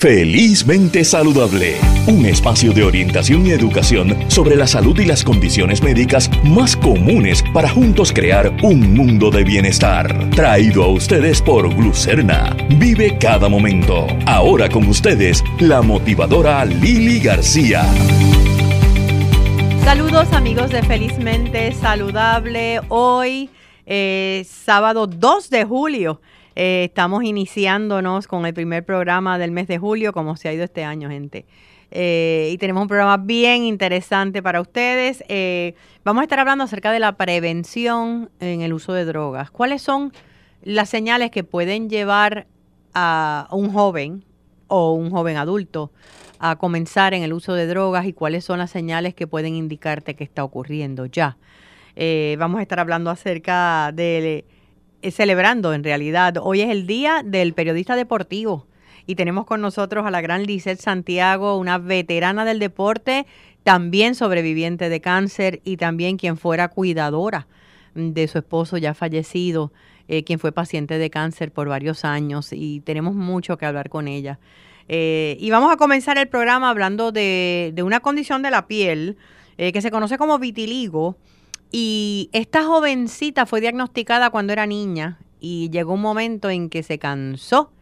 Felizmente Saludable, un espacio de orientación y educación sobre la salud y las condiciones médicas más comunes para juntos crear un mundo de bienestar. Traído a ustedes por Glucerna. Vive cada momento. Ahora con ustedes, la motivadora Lili García. Saludos amigos de Felizmente Saludable. Hoy, eh, sábado 2 de julio. Eh, estamos iniciándonos con el primer programa del mes de julio, como se ha ido este año, gente. Eh, y tenemos un programa bien interesante para ustedes. Eh, vamos a estar hablando acerca de la prevención en el uso de drogas. ¿Cuáles son las señales que pueden llevar a un joven o un joven adulto a comenzar en el uso de drogas y cuáles son las señales que pueden indicarte que está ocurriendo ya? vamos a estar hablando acerca de celebrando en realidad. Hoy es el día del periodista deportivo y tenemos con nosotros a la gran Lizeth Santiago, una veterana del deporte, también sobreviviente de cáncer y también quien fuera cuidadora de su esposo ya fallecido, eh, quien fue paciente de cáncer por varios años y tenemos mucho que hablar con ella. Eh, y vamos a comenzar el programa hablando de una condición de la piel que se conoce como vitiligo y esta jovencita fue diagnosticada cuando era niña y llegó un momento en que se cansó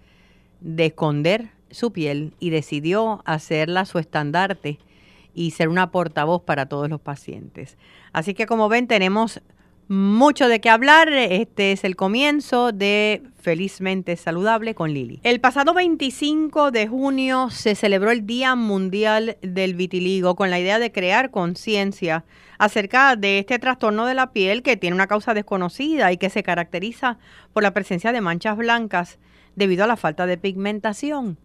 de esconder su piel y decidió hacerla su estandarte y ser una portavoz para todos los pacientes. Así que como ven tenemos mucho de qué hablar. Este es el comienzo de Felizmente Saludable con Lili. El pasado 25 de junio se celebró el Día Mundial del Vitiligo con la idea de crear conciencia acerca de este trastorno de la piel que tiene una causa desconocida y que se caracteriza por la presencia de manchas blancas debido a la falta de pigmentación.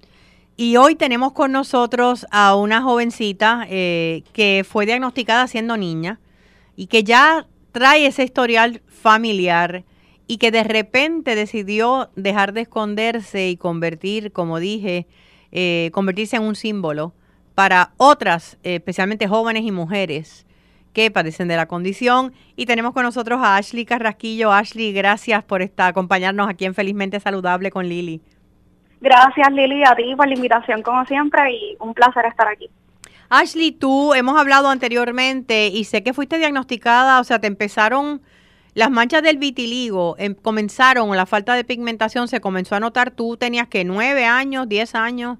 Y hoy tenemos con nosotros a una jovencita eh, que fue diagnosticada siendo niña y que ya trae ese historial familiar y que de repente decidió dejar de esconderse y convertir, como dije, eh, convertirse en un símbolo para otras, especialmente jóvenes y mujeres que padecen de la condición. Y tenemos con nosotros a Ashley Carrasquillo. Ashley, gracias por estar, acompañarnos aquí en Felizmente Saludable con Lili. Gracias Lili, a ti por la invitación como siempre y un placer estar aquí. Ashley, tú hemos hablado anteriormente y sé que fuiste diagnosticada, o sea, te empezaron las manchas del vitiligo, em, comenzaron, la falta de pigmentación se comenzó a notar, tú tenías que nueve años, diez años.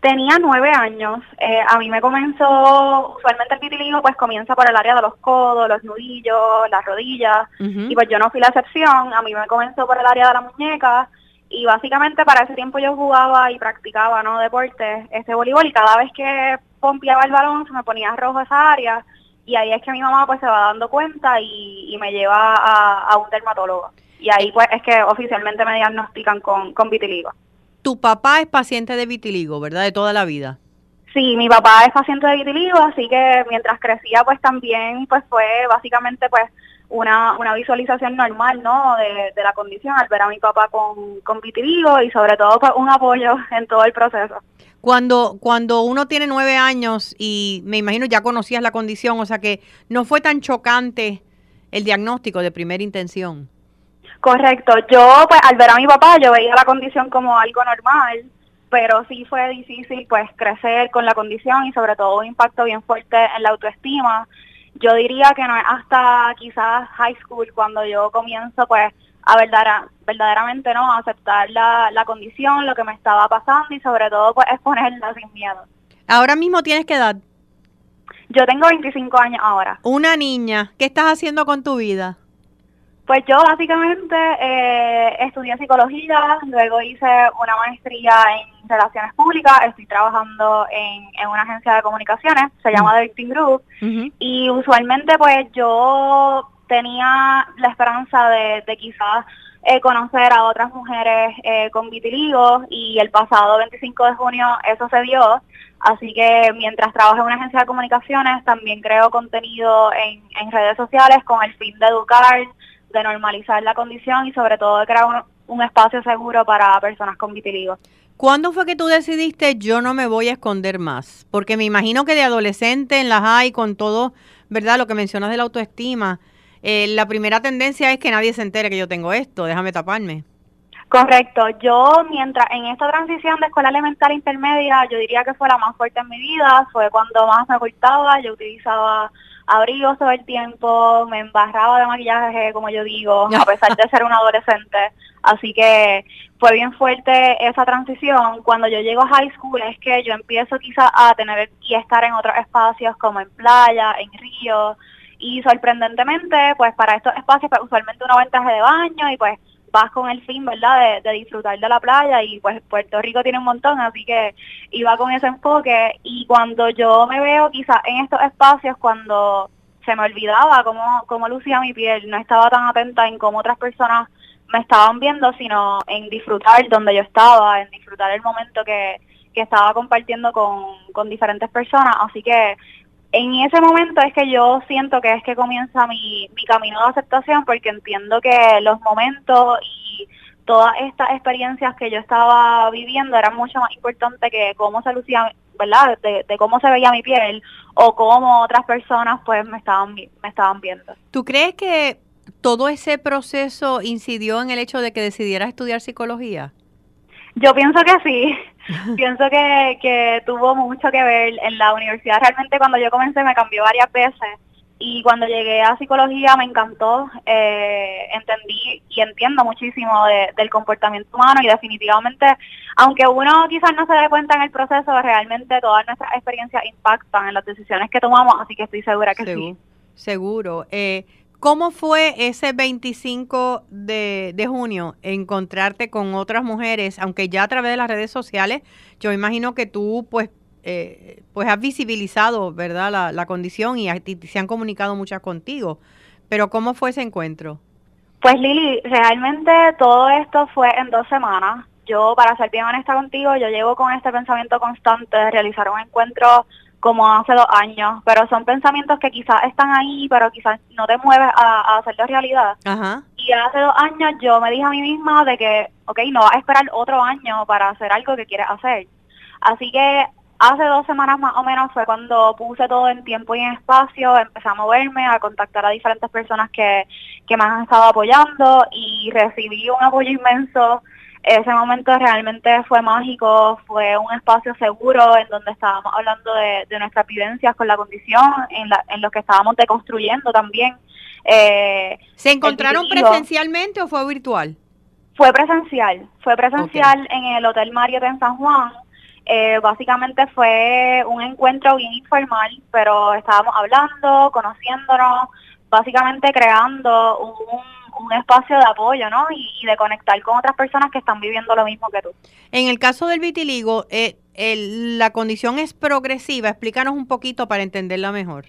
Tenía nueve años. Eh, a mí me comenzó, usualmente el vitiligo pues comienza por el área de los codos, los nudillos, las rodillas. Y pues yo no fui la excepción. A mí me comenzó por el área de la muñeca. Y básicamente para ese tiempo yo jugaba y practicaba, ¿no? Deporte, este voleibol. Y cada vez que pompeaba el balón, se me ponía rojo esa área y ahí es que mi mamá pues se va dando cuenta y, me lleva a, un dermatólogo. Y ahí pues es que oficialmente me diagnostican con, con vitiligo. Tu papá es paciente de vitiligo, ¿verdad? De toda la vida. Sí, mi papá es paciente de vitiligo, así que mientras crecía pues también pues fue básicamente pues una, una visualización normal, ¿no? De, de la condición al ver a mi papá con, con vitiligo y sobre todo pues un apoyo en todo el proceso. Cuando, cuando uno tiene nueve años y me imagino ya conocías la condición, o sea que no fue tan chocante el diagnóstico de primera intención. Correcto. Yo, pues, al ver a mi papá, yo veía la condición como algo normal, pero sí fue difícil, pues, crecer con la condición y sobre todo un impacto bien fuerte en la autoestima. Yo diría que no es hasta quizás high school cuando yo comienzo, pues, a verdadera, verdaderamente no aceptar la, la condición, lo que me estaba pasando y sobre todo pues exponerla sin miedo. Ahora mismo tienes que edad. Yo tengo 25 años ahora. Una niña, ¿qué estás haciendo con tu vida? Pues yo básicamente eh, estudié psicología, luego hice una maestría en relaciones públicas, estoy trabajando en, en una agencia de comunicaciones, se llama The Victim Group, y usualmente pues yo tenía la esperanza de, quizás eh, conocer a otras mujeres eh, con vitiligo y el pasado 25 de junio eso se dio. Así que mientras trabajo en una agencia de comunicaciones, también creo contenido en, redes sociales con el fin de educar, de normalizar la condición y sobre todo de crear un, un espacio seguro para personas con vitiligo. ¿Cuándo fue que tú decidiste yo no me voy a esconder más? Porque me imagino que de adolescente en las hay con todo, ¿verdad? Lo que mencionas de la autoestima, eh, la primera tendencia es que nadie se entere que yo tengo esto, déjame taparme. Correcto. Yo, mientras en esta transición de escuela elemental intermedia, yo diría que fue la más fuerte en mi vida. Fue cuando más me ocultaba. Yo utilizaba abrigos todo el tiempo, me embarraba de maquillaje, como yo digo, a pesar de ser una adolescente. Así que fue bien fuerte esa transición. Cuando yo llego a high school es que yo empiezo quizá a tener y estar en otros espacios como en playa, en río. Y sorprendentemente, pues para estos espacios, pues, usualmente en traje de baño y pues vas con el fin, ¿verdad?, de, disfrutar de la playa y pues Puerto Rico tiene un montón, así que iba con ese enfoque y cuando yo me veo quizás en estos espacios, cuando se me olvidaba cómo, cómo lucía mi piel, no estaba tan atenta en cómo otras personas me estaban viendo, sino en disfrutar donde yo estaba, en disfrutar el momento que, que estaba compartiendo con, con diferentes personas, así que en ese momento es que yo siento que es que comienza mi, mi camino de aceptación porque entiendo que los momentos y todas estas experiencias que yo estaba viviendo eran mucho más importantes que cómo se lucía, ¿verdad? De, cómo se veía mi piel o cómo otras personas pues me estaban, me estaban viendo. ¿Tú crees que todo ese proceso incidió en el hecho de que decidieras estudiar psicología? Yo pienso que sí, pienso que, que tuvo mucho que ver en la universidad. Realmente cuando yo comencé me cambió varias veces y cuando llegué a psicología me encantó, eh, entendí y entiendo muchísimo del comportamiento humano y definitivamente, aunque uno quizás no se dé cuenta en el proceso, realmente todas nuestras experiencias impactan en las decisiones que tomamos, así que estoy segura que sí. Seguro. Eh, ¿Cómo fue ese 25 de, de, junio encontrarte con otras mujeres, aunque ya a través de las redes sociales, yo imagino que tú pues, eh, pues has visibilizado, ¿verdad?, la, la condición y se han comunicado muchas contigo. Pero ¿cómo fue ese encuentro? Pues Lili, realmente todo esto fue en dos semanas. Yo, para ser bien honesta contigo, yo llevo con este pensamiento constante de realizar un encuentro como hace dos años, pero son pensamientos que quizás están ahí, pero quizás no te mueves a, a hacerlo realidad. Y hace dos años yo me dije a mí misma de que, ok, no vas a esperar otro año para hacer algo que quieres hacer. Así que hace dos semanas más o menos fue cuando puse todo en tiempo y en espacio, empecé a moverme, a contactar a diferentes personas que, que me han estado apoyando y recibí un apoyo inmenso ese momento realmente fue mágico, fue un espacio seguro en donde estábamos hablando de, nuestras vivencias con la condición, en, la, en lo que estábamos deconstruyendo también. Eh, ¿Se encontraron presencialmente o fue virtual? Fue presencial, fue presencial en el Hotel Marriott en San Juan. Eh, básicamente fue un encuentro bien informal, pero estábamos hablando, conociéndonos, básicamente creando un un espacio de apoyo, ¿no? Y, de conectar con otras personas que están viviendo lo mismo que tú. En el caso del vitiligo, eh, la condición es progresiva. Explícanos un poquito para entenderla mejor.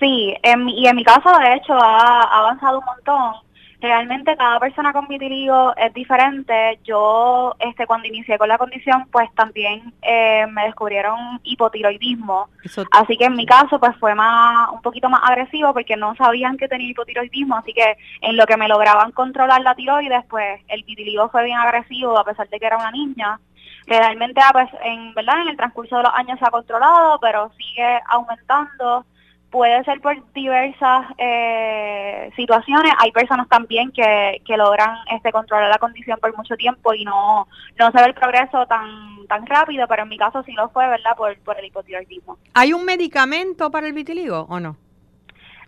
Sí, y en mi caso, de hecho, ha avanzado un montón realmente cada persona con vitiligo es diferente. Yo, este, cuando inicié con la condición, pues también eh, me descubrieron hipotiroidismo. Así que en mi caso, pues fue más, un poquito más agresivo porque no sabían que tenía hipotiroidismo. Así que en lo que me lograban controlar la tiroides, pues el vitiligo fue bien agresivo a pesar de que era una niña. Realmente, ah, pues, en verdad, en el transcurso de los años se ha controlado, pero sigue aumentando puede ser por diversas eh, situaciones. Hay personas también que, que logran este controlar la condición por mucho tiempo y no, no se ve el progreso tan tan rápido, pero en mi caso sí lo fue, ¿verdad? Por, por el hipotiroidismo. ¿Hay un medicamento para el vitiligo o no?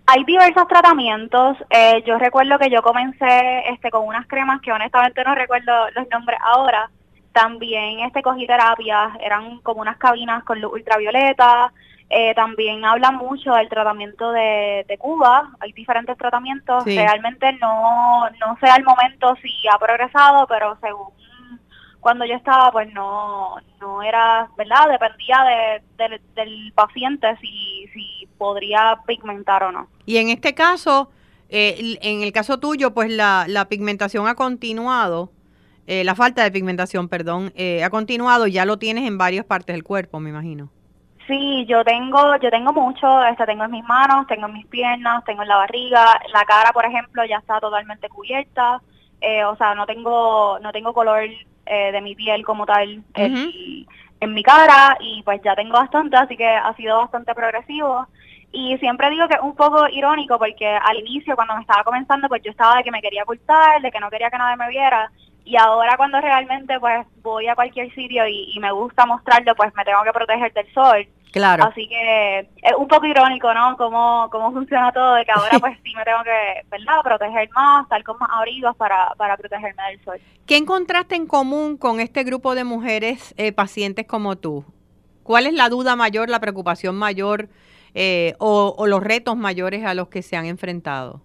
Hay diversos tratamientos. Eh, yo recuerdo que yo comencé este con unas cremas que honestamente no recuerdo los nombres ahora. También este cogí terapias, eran como unas cabinas con luz ultravioleta. Eh, también habla mucho del tratamiento de, de Cuba, hay diferentes tratamientos, realmente no, no sé al momento si ha progresado, pero según cuando yo estaba, pues no, no era, ¿verdad? Dependía de, del paciente si, si podría pigmentar o no. Y en este caso, eh, en el caso tuyo, pues la, la pigmentación ha continuado, eh, la falta de pigmentación, perdón, ha continuado, ya lo tienes en varias partes del cuerpo, me imagino. Sí, yo tengo, yo tengo mucho, este, tengo en mis manos, tengo en mis piernas, tengo en la barriga, la cara, por ejemplo, ya está totalmente cubierta, eh, o sea, no tengo, no tengo color eh, de mi piel como tal en mi cara. Y pues ya tengo bastante, así que ha sido bastante progresivo. Y siempre digo que es un poco irónico porque al inicio, cuando me estaba comenzando, pues yo estaba de que me quería ocultar, de que no quería que nadie me viera, y ahora cuando realmente pues voy a cualquier sitio y, y me gusta mostrarlo, pues me tengo que proteger del sol. Claro. Así que es un poco irónico, ¿no? Cómo, cómo funciona todo, de que ahora pues sí me tengo que, ¿verdad? Proteger más, estar con más abrigos para, para protegerme del sol. ¿Qué encontraste en común con este grupo de mujeres eh, pacientes como tú? ¿Cuál es la duda mayor, la preocupación mayor eh, o, o los retos mayores a los que se han enfrentado?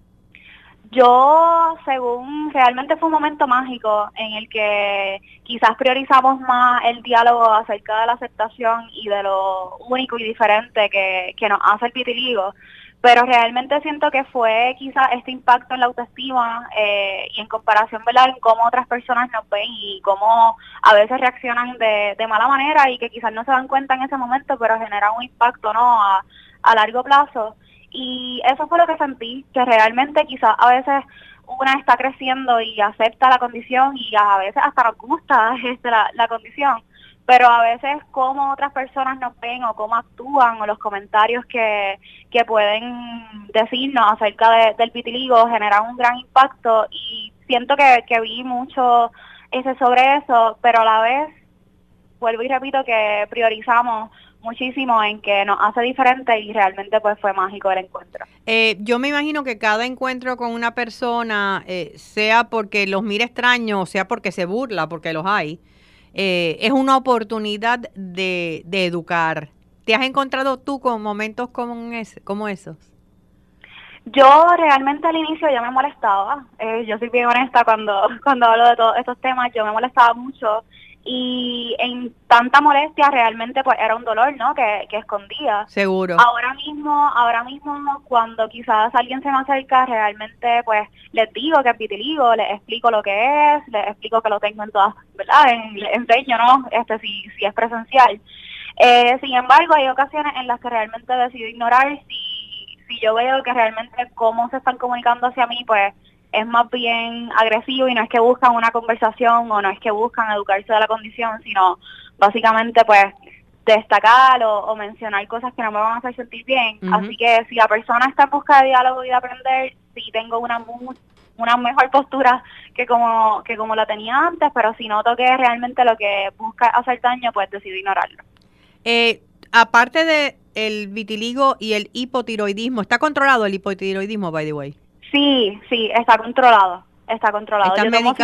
Yo, según realmente fue un momento mágico en el que quizás priorizamos más el diálogo acerca de la aceptación y de lo único y diferente que, que nos hace el vitiligo, pero realmente siento que fue quizás este impacto en la autoestima eh, y en comparación, ¿verdad?, en cómo otras personas nos ven y cómo a veces reaccionan de, de mala manera y que quizás no se dan cuenta en ese momento, pero genera un impacto, ¿no?, a, a largo plazo. Y eso fue lo que sentí, que realmente quizás a veces una está creciendo y acepta la condición y a veces hasta nos gusta este, la, condición, pero a veces cómo otras personas nos ven o cómo actúan o los comentarios que, que pueden decirnos acerca de, del vitiligo generan un gran impacto y siento que, que vi mucho ese sobre eso, pero a la vez vuelvo y repito que priorizamos muchísimo en que nos hace diferente y realmente pues fue mágico el encuentro. Eh, yo me imagino que cada encuentro con una persona, eh, sea porque los mira extraños, sea porque se burla, porque los hay, eh, es una oportunidad de, de, educar. ¿Te has encontrado tú con momentos como, ese, como esos? Yo realmente al inicio ya me molestaba, eh, yo soy bien honesta cuando, cuando hablo de todos estos temas, yo me molestaba mucho y en tanta molestia realmente pues era un dolor no que, que escondía. Seguro. Ahora mismo ahora mismo cuando quizás alguien se me acerca realmente pues les digo que es vitiligo les explico lo que es les explico que lo tengo en todas verdad en, les enseño no este si si es presencial. Eh, sin embargo hay ocasiones en las que realmente decido ignorar si si yo veo que realmente cómo se están comunicando hacia mí pues es más bien agresivo y no es que buscan una conversación o no es que buscan educarse de la condición, sino básicamente pues destacar o, o mencionar cosas que no me van a hacer sentir bien. Uh -huh. Así que si la persona está en busca de diálogo y de aprender, sí tengo una una mejor postura que como que como la tenía antes, pero si noto que realmente lo que busca hacer daño, pues decido ignorarlo. Eh, aparte de el vitiligo y el hipotiroidismo, ¿está controlado el hipotiroidismo, by the way? Sí, sí, está controlado. Está controlado. ¿Está Yo tomo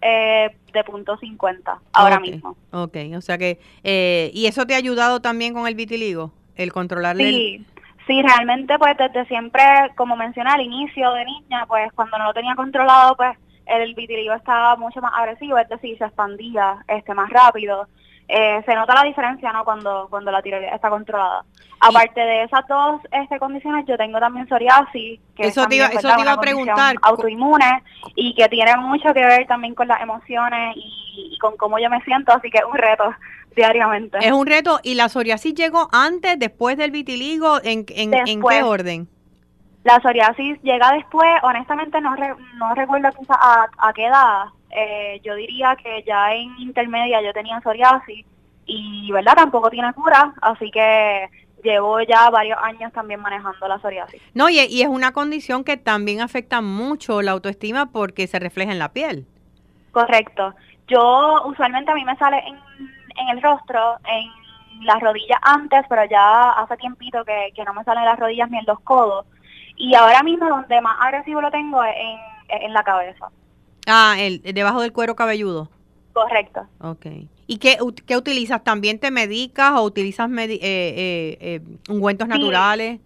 eh, de punto 50 ahora okay, mismo. Ok, o sea que, eh, ¿y eso te ha ayudado también con el vitiligo? El controlarle Sí, el... sí, realmente pues desde siempre, como mencioné al inicio de niña, pues cuando no lo tenía controlado, pues el vitiligo estaba mucho más agresivo, es decir, se expandía este más rápido. Eh, se nota la diferencia no cuando cuando la tiroides está controlada. Aparte de esas dos este, condiciones yo tengo también psoriasis que eso es también, te iba, eso te iba a preguntar. Autoinmune y que tiene mucho que ver también con las emociones y, y, con cómo yo me siento así que es un reto diariamente. Es un reto. Y la psoriasis llegó antes después del vitiligo en, en, ¿en qué orden la psoriasis llega después. Honestamente no re, no recuerdo a, a qué edad eh, yo diría que ya en intermedia yo tenía psoriasis y, ¿verdad? Tampoco tiene cura, así que llevo ya varios años también manejando la psoriasis. No, y, y es una condición que también afecta mucho la autoestima porque se refleja en la piel. Correcto. Yo usualmente a mí me sale en, en el rostro, en las rodillas antes, pero ya hace tiempito que, que no me salen las rodillas ni en los codos. Y ahora mismo donde más agresivo lo tengo es en, en la cabeza. Ah, el, debajo del cuero cabelludo. Correcto. Ok. ¿Y qué, qué utilizas? ¿También te medicas o utilizas medi eh, eh, eh, ungüentos sí. naturales?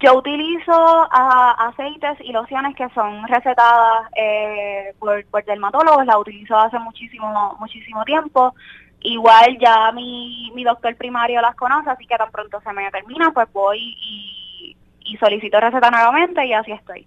Yo utilizo uh, aceites y lociones que son recetadas eh, por, por dermatólogos, las utilizo hace muchísimo muchísimo tiempo. Igual ya mi, mi doctor primario las conoce, así que tan pronto se me termina, pues voy y, y solicito receta nuevamente y así estoy.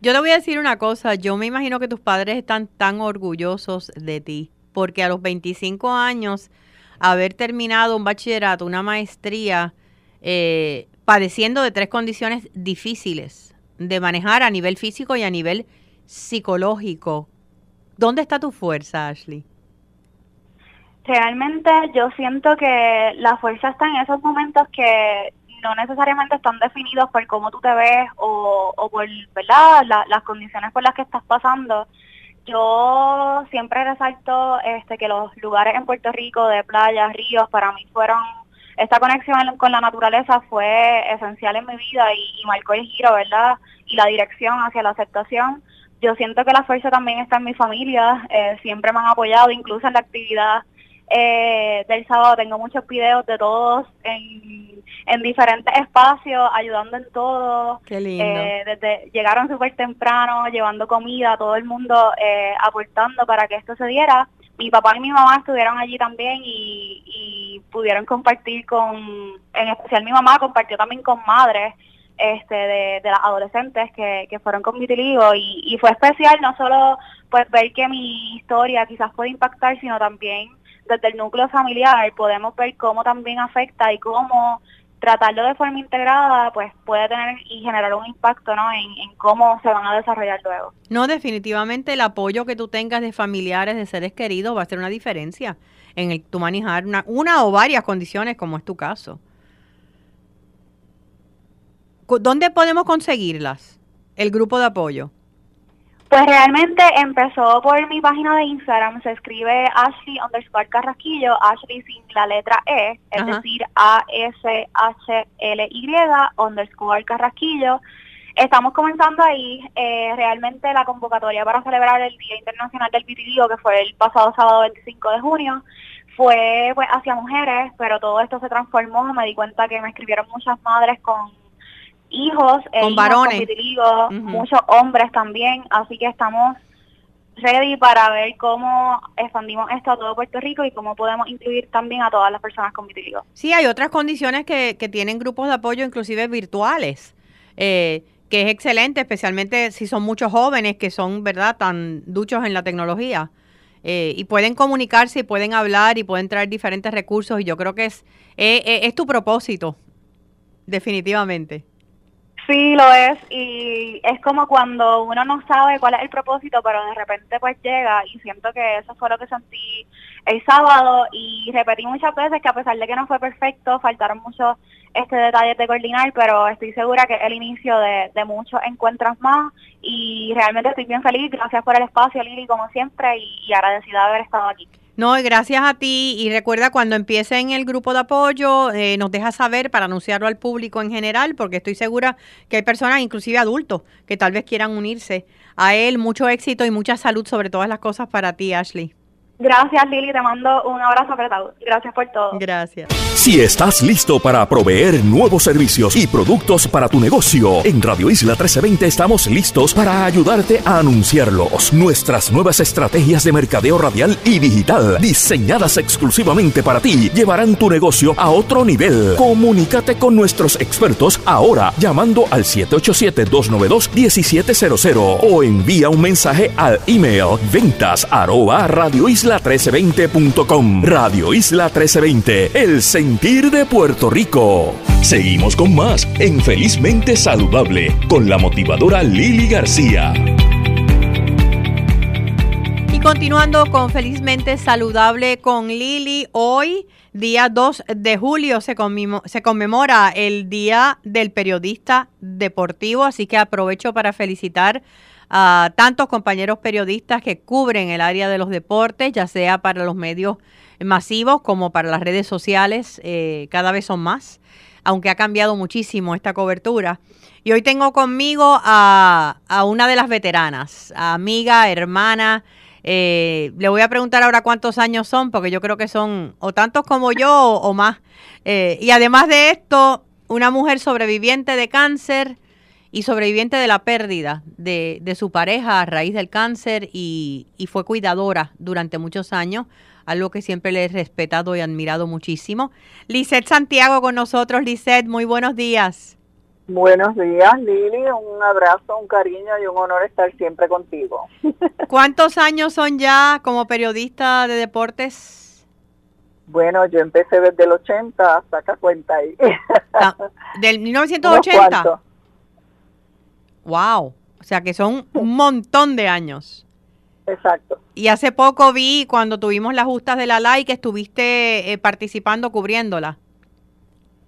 Yo te voy a decir una cosa, yo me imagino que tus padres están tan orgullosos de ti, porque a los 25 años, haber terminado un bachillerato, una maestría, eh, padeciendo de tres condiciones difíciles de manejar a nivel físico y a nivel psicológico. ¿Dónde está tu fuerza, Ashley? Realmente yo siento que la fuerza está en esos momentos que no necesariamente están definidos por cómo tú te ves o, por ¿verdad? La, las condiciones por las que estás pasando, yo siempre resalto este, que los lugares en Puerto Rico de playas, ríos, para mí fueron, esta conexión con la naturaleza fue esencial en mi vida y, marcó el giro, ¿verdad? Y la dirección hacia la aceptación. Yo siento que la fuerza también está en mi familia, eh, siempre me han apoyado, incluso en la actividad eh, del sábado tengo muchos videos de todos en, en diferentes espacios, ayudando en todo. Qué lindo. Eh, desde, llegaron súper temprano, llevando comida, todo el mundo eh, aportando para que esto se diera. Mi papá y mi mamá estuvieron allí también y, y pudieron compartir con, en especial mi mamá compartió también con madres este de, de las adolescentes que, que fueron con vitiligo y, y fue especial no solo pues ver que mi historia quizás puede impactar sino también desde el núcleo familiar podemos ver cómo también afecta y cómo tratarlo de forma integrada pues puede tener y generar un impacto ¿no? en, cómo se van a desarrollar luego. No, definitivamente el apoyo que tú tengas de familiares, de seres queridos, va a hacer una diferencia en el tu manejar una, una o varias condiciones como es tu caso. ¿Dónde podemos conseguirlas? El grupo de apoyo. Pues realmente empezó por mi página de Instagram, se escribe Ashley underscore Carrasquillo, Ashley sin la letra E, es decir, A-S-H-L-Y underscore Carrasquillo. Estamos comenzando ahí, eh, realmente la convocatoria para celebrar el Día Internacional del Vitiligo, que fue el pasado sábado 25 de junio, fue pues hacia mujeres, pero todo esto se transformó, me di cuenta que me escribieron muchas madres con hijos, e con varones, muchos hombres también, así que estamos ready para ver cómo expandimos esto a todo Puerto Rico y cómo podemos incluir también a todas las personas con vitiligo. Sí, hay otras condiciones que, que tienen grupos de apoyo, inclusive virtuales, eh, que es excelente, especialmente si son muchos jóvenes que son, ¿verdad?, tan duchos en la tecnología. Eh, y pueden comunicarse y pueden hablar y pueden traer diferentes recursos y yo creo que es, eh, es tu propósito, definitivamente. Sí, lo es y es como cuando uno no sabe cuál es el propósito, pero de repente pues llega y siento que eso fue lo que sentí el sábado y repetí muchas veces que a pesar de que no fue perfecto, faltaron muchos este detalles de coordinar, pero estoy segura que es el inicio de, de muchos encuentros más y realmente estoy bien feliz. Gracias por el espacio, Lili, como siempre, y, y agradecida de haber estado aquí. No, gracias a ti y recuerda cuando empiece en el grupo de apoyo, eh, nos deja saber para anunciarlo al público en general, porque estoy segura que hay personas, inclusive adultos, que tal vez quieran unirse a él. Mucho éxito y mucha salud sobre todas las cosas para ti, Ashley. Gracias Lili, te mando un abrazo apretado. Gracias por todo. Gracias. Si estás listo para proveer nuevos servicios y productos para tu negocio, en Radio Isla 1320 estamos listos para ayudarte a anunciarlos. Nuestras nuevas estrategias de mercadeo radial y digital, diseñadas exclusivamente para ti, llevarán tu negocio a otro nivel. Comunícate con nuestros expertos ahora llamando al 787-292-1700 o envía un mensaje al email ventas arroba radio isla1320.com. Radio Isla 1320, el sentir de Puerto Rico. Seguimos con más en Felizmente Saludable con la motivadora Lili García. Y continuando con Felizmente Saludable con Lili, hoy, día 2 de julio, se, se conmemora el Día del Periodista Deportivo, así que aprovecho para felicitar a tantos compañeros periodistas que cubren el área de los deportes, ya sea para los medios masivos como para las redes sociales, eh, cada vez son más, aunque ha cambiado muchísimo esta cobertura. Y hoy tengo conmigo a, una de las veteranas, amiga, hermana. Eh, le voy a preguntar ahora cuántos años son, porque yo creo que son o tantos como yo o, más. Eh, y además de esto, una mujer sobreviviente de cáncer, y sobreviviente de la pérdida de, su pareja a raíz del cáncer y, fue cuidadora durante muchos años, algo que siempre le he respetado y admirado muchísimo. Lisette Santiago con nosotros. Lisette, muy buenos días. Buenos días, Lili. Un abrazo, un cariño y un honor estar siempre contigo. ¿Cuántos años son ya como periodista de deportes? Bueno, yo empecé desde el 80, saca cuenta ahí. Ah, ¿Del 1980? Wow. O sea que son un montón de años. Exacto. Y hace poco vi cuando tuvimos las justas de la LAI que estuviste eh, participando cubriéndola.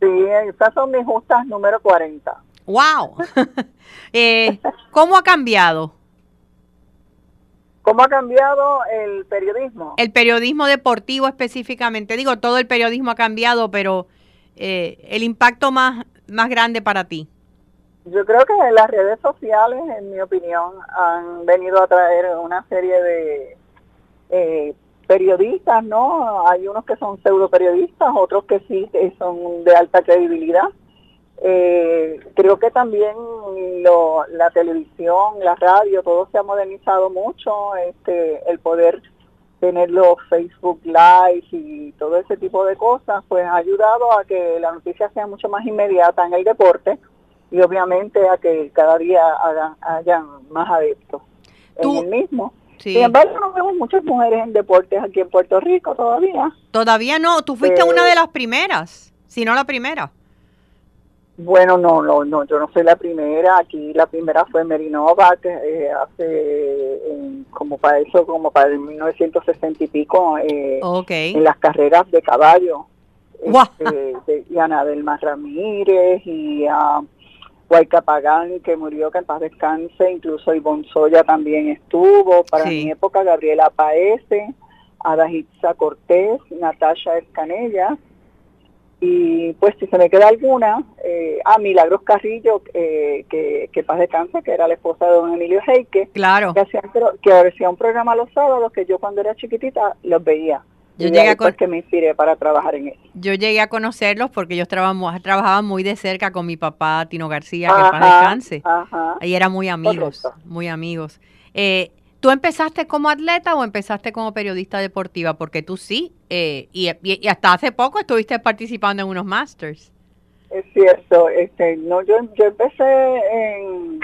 Sí, esas son mis justas número 40. ¡Wow! eh, ¿Cómo ha cambiado? ¿Cómo ha cambiado el periodismo? El periodismo deportivo específicamente. Digo, todo el periodismo ha cambiado, pero eh, el impacto más, más grande para ti. Yo creo que las redes sociales, en mi opinión, han venido a traer una serie de eh, periodistas, ¿no? Hay unos que son pseudo periodistas, otros que sí son de alta credibilidad. Eh, creo que también la televisión, la radio, todo se ha modernizado mucho, este, el poder tener los Facebook Live y todo ese tipo de cosas, pues ha ayudado a que la noticia sea mucho más inmediata en el deporte y obviamente a que cada día hagan, hayan más adeptos en el mismo. Sin embargo, no vemos muchas mujeres en deportes aquí en Puerto Rico todavía. Todavía no, tú fuiste una de las primeras, si no la primera. Bueno, no, no, no, yo no soy la primera. Aquí la primera fue Merinova, que eh, hace como para eso, como para el 1960 y pico, eh, en las carreras de caballo. Este, y Ana Delma Ramírez y a Huayca Pagán, que murió, que en paz descanse, incluso Ivonne Soya también estuvo. Para mi época, Gabriela Paese, Adajitza Cortés, Natasha Escanella y pues si se me queda alguna, eh, a Milagros Carrillo, eh, que, que paz descanse, que era la esposa de don Emilio Heike, claro. que hacía, que hacía un programa los sábados que yo cuando era chiquitita los veía. Yo llegué a que me inspiré para trabajar en eso. Yo llegué a conocerlos porque ellos trabajaban, trabajaba muy de cerca con mi papá Tino García, que paz descanse. Ajá. Ahí eran muy amigos, muy amigos. Eh, ¿Tú empezaste como atleta o empezaste como periodista deportiva? Porque tú sí, eh, y, hasta hace poco estuviste participando en unos Masters. Es cierto, este, no, yo, yo empecé en,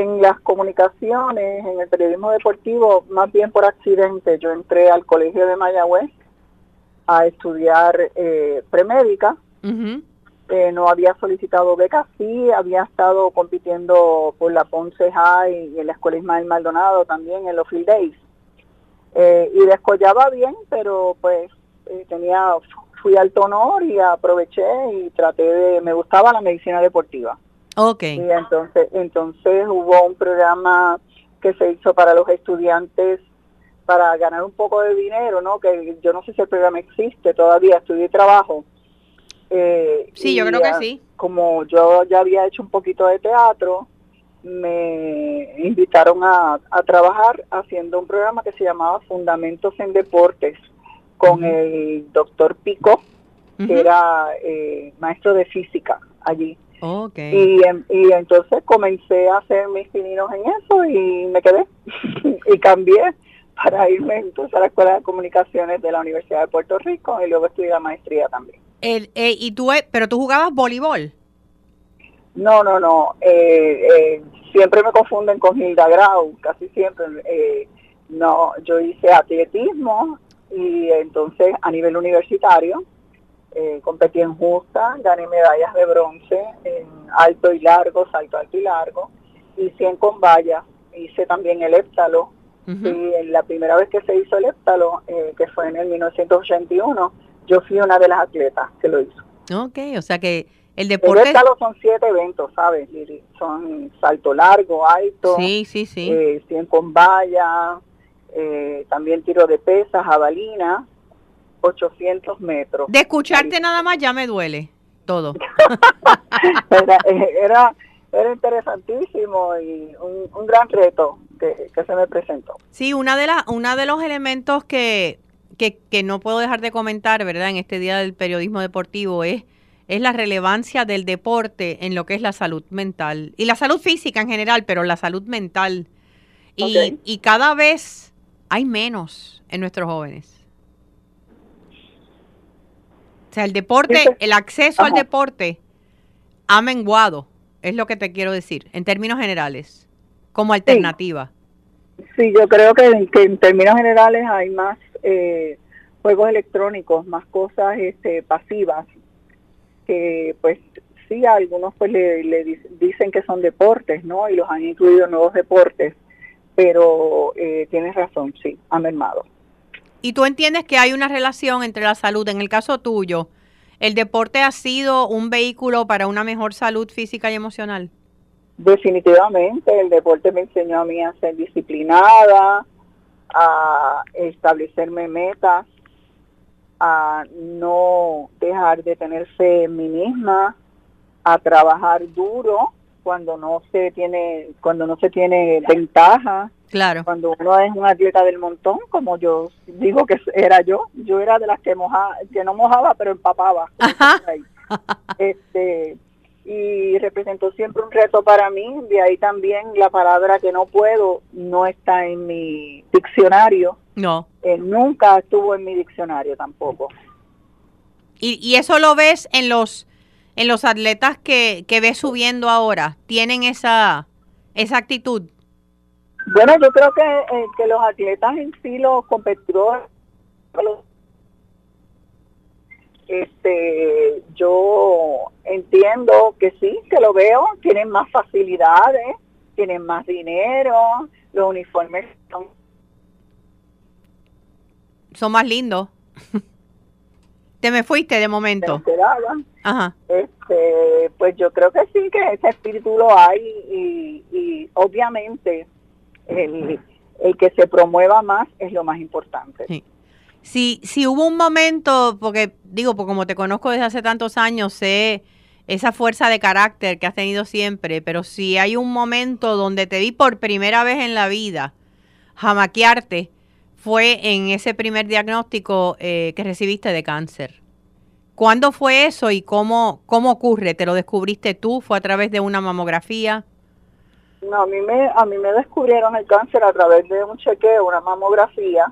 en las comunicaciones, en el periodismo deportivo, más bien por accidente. Yo entré al colegio de Mayagüez a estudiar eh, premédica. Eh, no había solicitado becas, sí, había estado compitiendo por la Ponce High y en la Escuela Ismael Maldonado también en los Field Days. Eh, y descollaba bien, pero pues eh, tenía fui al honor y aproveché y traté de, me gustaba la medicina deportiva. Ok. Y entonces, entonces hubo un programa que se hizo para los estudiantes para ganar un poco de dinero, ¿no? Que yo no sé si el programa existe todavía, estudié trabajo eh, sí, yo creo que sí. Como yo ya había hecho un poquito de teatro, me invitaron a, trabajar haciendo un programa que se llamaba Fundamentos en Deportes con el doctor Pico, que era eh, maestro de física allí. Okay. Y, y entonces comencé a hacer mis pininos en eso y me quedé y cambié para irme entonces a la Escuela de Comunicaciones de la Universidad de Puerto Rico y luego estudié la maestría también. El, eh, y tú, eh, pero tú jugabas voleibol. No, no, no. Eh, eh, siempre me confunden con Hilda Grau, casi siempre. no, yo hice atletismo y entonces a nivel universitario competí en justa, gané medallas de bronce en alto y largo, salto alto y largo, y 100 con vallas. Hice también el héptalo. Y la primera vez que se hizo el héptalo, que fue en el 1981, yo fui una de las atletas que lo hizo. Ok, o sea que el deporte... El son siete eventos, ¿sabes, Son salto largo, alto, sí, sí, sí. Eh, 100 con valla, eh, también tiro de pesas, jabalina, 800 metros. De escucharte nada más ya me duele todo. Eh, era, era, interesantísimo y un, un gran reto que, que, se me presentó. Sí, una de las, una de los elementos que que, no puedo dejar de comentar, ¿verdad? En este día del periodismo deportivo es, es la relevancia del deporte en lo que es la salud mental y la salud física en general, pero la salud mental. Y, y cada vez hay menos en nuestros jóvenes. O sea, el deporte, el acceso al deporte ha menguado, es lo que te quiero decir, en términos generales, como alternativa. Sí, yo creo que, que en términos generales hay más eh, juegos electrónicos, más cosas este, pasivas, que pues sí, algunos pues le, dicen que son deportes, ¿no? Y los han incluido en nuevos deportes, pero eh, tienes razón, sí, ha mermado. ¿Y tú entiendes que hay una relación entre la salud? En el caso tuyo, ¿el deporte ha sido un vehículo para una mejor salud física y emocional? definitivamente el deporte me enseñó a mí a ser disciplinada, a establecerme metas, a no dejar de tener fe en mí misma, a trabajar duro cuando no se tiene cuando no se tiene ventaja. Claro. Cuando uno es un atleta del montón, como yo digo que era yo, yo era de las que mojaba, que no mojaba, pero empapaba. este y representó siempre un reto para mí, de ahí también la palabra que no puedo no está en mi diccionario. No. Eh, nunca estuvo en mi diccionario tampoco. Y, y eso lo ves en los en los atletas que, que ves subiendo ahora, tienen esa esa actitud. Bueno, yo creo que, eh, que los atletas en sí, los competidores, este, yo entiendo que sí, que lo veo, tienen más facilidades, tienen más dinero, los uniformes son... Son más lindos. Te me fuiste de momento. Ajá. Este, pues yo creo que sí, que ese espíritu lo hay y, y obviamente el, el que se promueva más es lo más importante. Sí. Si, si hubo un momento, porque digo, porque como te conozco desde hace tantos años, sé esa fuerza de carácter que has tenido siempre, pero si hay un momento donde te vi por primera vez en la vida jamaquearte, fue en ese primer diagnóstico eh, que recibiste de cáncer. ¿Cuándo fue eso y cómo, cómo ocurre? ¿Te lo descubriste tú? ¿Fue a través de una mamografía? No, a mí me, a mí me descubrieron el cáncer a través de un chequeo, una mamografía.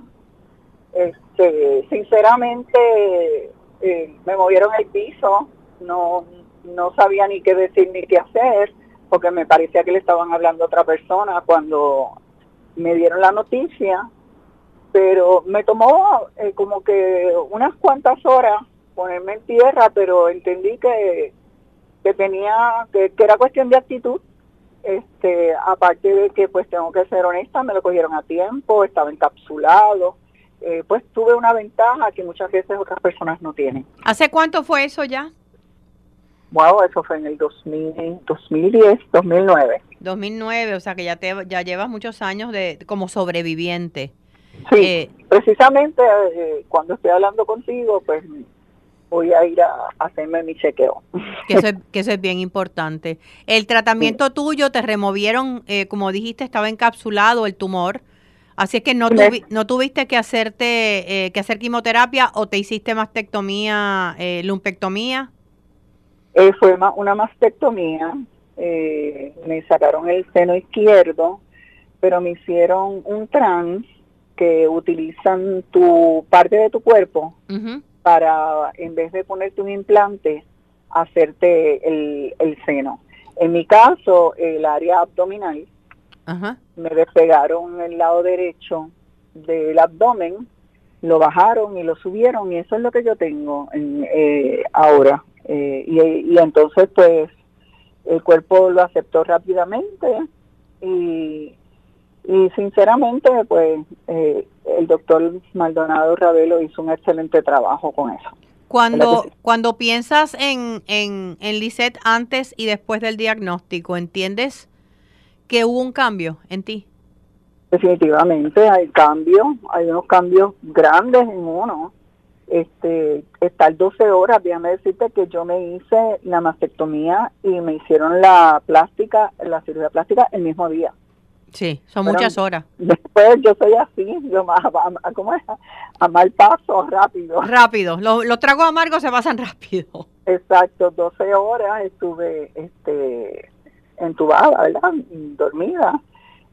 Este, sinceramente, eh, me movieron el piso, no, no sabía ni qué decir ni qué hacer, porque me parecía que le estaban hablando a otra persona cuando me dieron la noticia, pero me tomó eh, como que unas cuantas horas ponerme en tierra, pero entendí que, que tenía, que, que era cuestión de actitud, este, aparte de que pues tengo que ser honesta, me lo cogieron a tiempo, estaba encapsulado, eh, pues tuve una ventaja que muchas veces otras personas no tienen. ¿Hace cuánto fue eso ya? Wow, eso fue en el 2000, 2010, 2009. 2009, o sea que ya te ya llevas muchos años de como sobreviviente. Sí, eh, precisamente eh, cuando estoy hablando contigo, pues voy a ir a, hacerme mi chequeo. Que eso, es, que eso es bien importante. El tratamiento tuyo, te removieron, eh, como dijiste, estaba encapsulado el tumor, así es que no, tuvi, no tuviste que hacerte, eh, que hacer quimioterapia o te hiciste mastectomía, eh, lumpectomía. Eh, fue una mastectomía, eh, me sacaron el seno izquierdo, pero me hicieron un trans que utilizan tu parte de tu cuerpo Ujú. Para, en vez de ponerte un implante, hacerte el, el seno. En mi caso, el área abdominal, Ajá. me despegaron el lado derecho del abdomen, lo bajaron y lo subieron y eso es lo que yo tengo en, eh, ahora. Eh, y, y entonces pues el cuerpo lo aceptó rápidamente y, y sinceramente pues eh, el doctor Maldonado Ravelo hizo un excelente trabajo con eso. Cuando, cuando piensas en, en, en Lisette antes y después del diagnóstico, ¿entiendes que hubo un cambio en ti? Definitivamente hay cambios, hay unos cambios grandes en uno. Este, estar 12 horas, déjame decirte que yo me hice la mastectomía y me hicieron la plástica, la cirugía plástica el mismo día. Sí, son muchas horas. Después yo soy así, yo más, a, ¿cómo es? a mal paso, rápido. Rápido, los, los tragos amargos se pasan rápido. Exacto, 12 horas estuve este, entubada, ¿verdad? Dormida.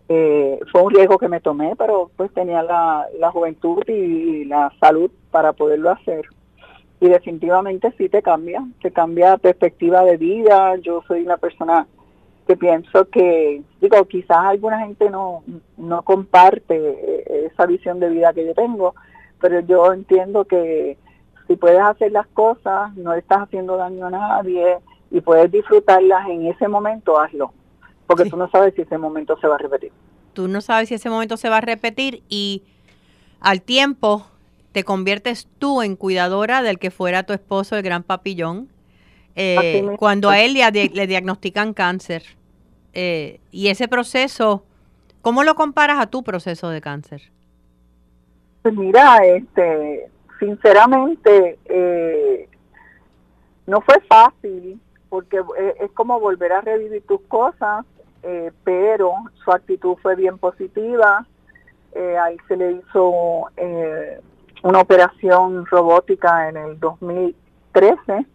Eh, fue un riesgo que me tomé, pero pues tenía la, la juventud y la salud para poderlo hacer. Y definitivamente sí te cambia, te cambia perspectiva de vida. Yo soy una persona que pienso que, digo, quizás alguna gente no, no comparte eh, esa visión de vida que yo tengo, pero yo entiendo que si puedes hacer las cosas, no le estás haciendo daño a nadie y puedes disfrutarlas en ese momento, hazlo. Porque Sí. tú no sabes si ese momento se va a repetir. Tú no sabes si ese momento se va a repetir y al tiempo te conviertes tú en cuidadora del que fuera tu esposo, el gran papillón. Eh, cuando a él le, diagnostican cáncer, eh, y ese proceso, ¿cómo lo comparas a tu proceso de cáncer? Pues mira, este, sinceramente, eh, no fue fácil porque eh, es como volver a revivir tus cosas, eh, pero su actitud fue bien positiva. ahí se le hizo una operación robótica en el 2013